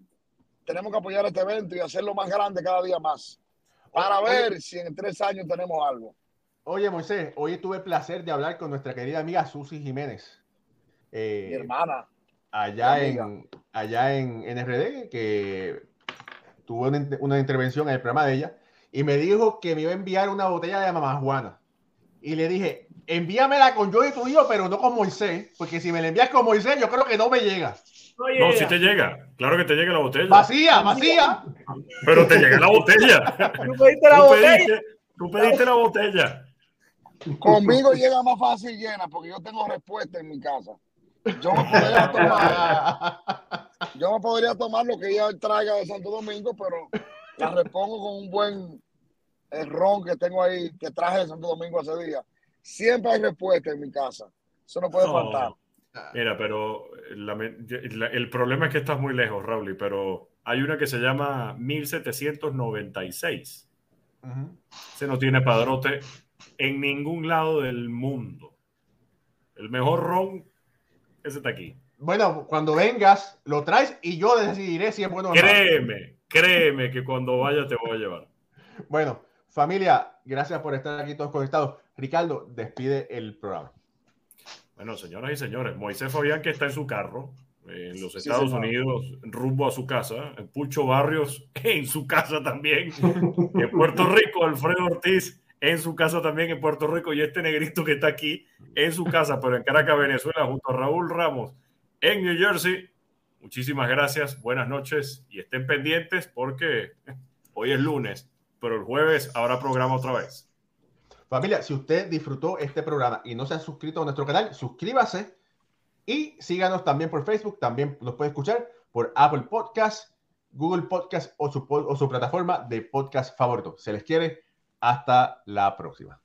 tenemos que apoyar este evento y hacerlo más grande cada día más para ver si en tres años tenemos algo. Oye, Moisés, hoy tuve el placer de hablar con nuestra querida amiga Susi Jiménez. Eh, Mi hermana. Allá en, allá en NRD, que tuvo una, una, intervención en el programa de ella, y me dijo que me iba a enviar una botella de mamajuana. Y le dije, envíamela con yo y tu hijo, pero no con Moisés, porque si me la envías con Moisés, yo creo que no me llega. No, si te llega. Claro que te llega la botella. Vacía, vacía. Pero te llega la botella. Tú pediste la Tú botella. pediste, tú pediste la botella. Conmigo llega más fácil llena porque yo tengo respuesta en mi casa. Yo me podría tomar, yo me podría tomar lo que ella traiga de Santo Domingo, pero la repongo con un buen eh, ron que tengo ahí, que traje de Santo Domingo hace día. Siempre hay respuesta en mi casa. Eso no puede No. faltar. Mira, pero la- la- el problema es que estás muy lejos, Raúl, pero hay una que se llama 1796. Ujú. Se no tiene padrote en ningún lado del mundo. El mejor ron, ese está aquí. Bueno, cuando vengas, lo traes y yo decidiré si es bueno o no. Créeme, créeme que cuando vaya te voy a llevar. Bueno, familia, gracias por estar aquí todos conectados. Ricardo, despide el programa. Bueno, señoras y señores, Moisés Fabián que está en su carro en los Sí, Estados señor. Unidos rumbo a su casa, en Pucho Barrios en su casa también, en Puerto Rico, Alfredo Ortiz en su casa también en Puerto Rico y este negrito que está aquí en su casa, pero en Caracas, Venezuela, junto a Raúl Ramos en New Jersey. Muchísimas gracias, buenas noches y estén pendientes porque hoy es lunes, pero el jueves habrá programa otra vez. Familia, si usted disfrutó este programa y no se ha suscrito a nuestro canal, suscríbase y síganos también por Facebook, también nos puede escuchar por Apple Podcast, Google Podcast o su, o su plataforma de podcast favorito. Se les quiere. Hasta la próxima.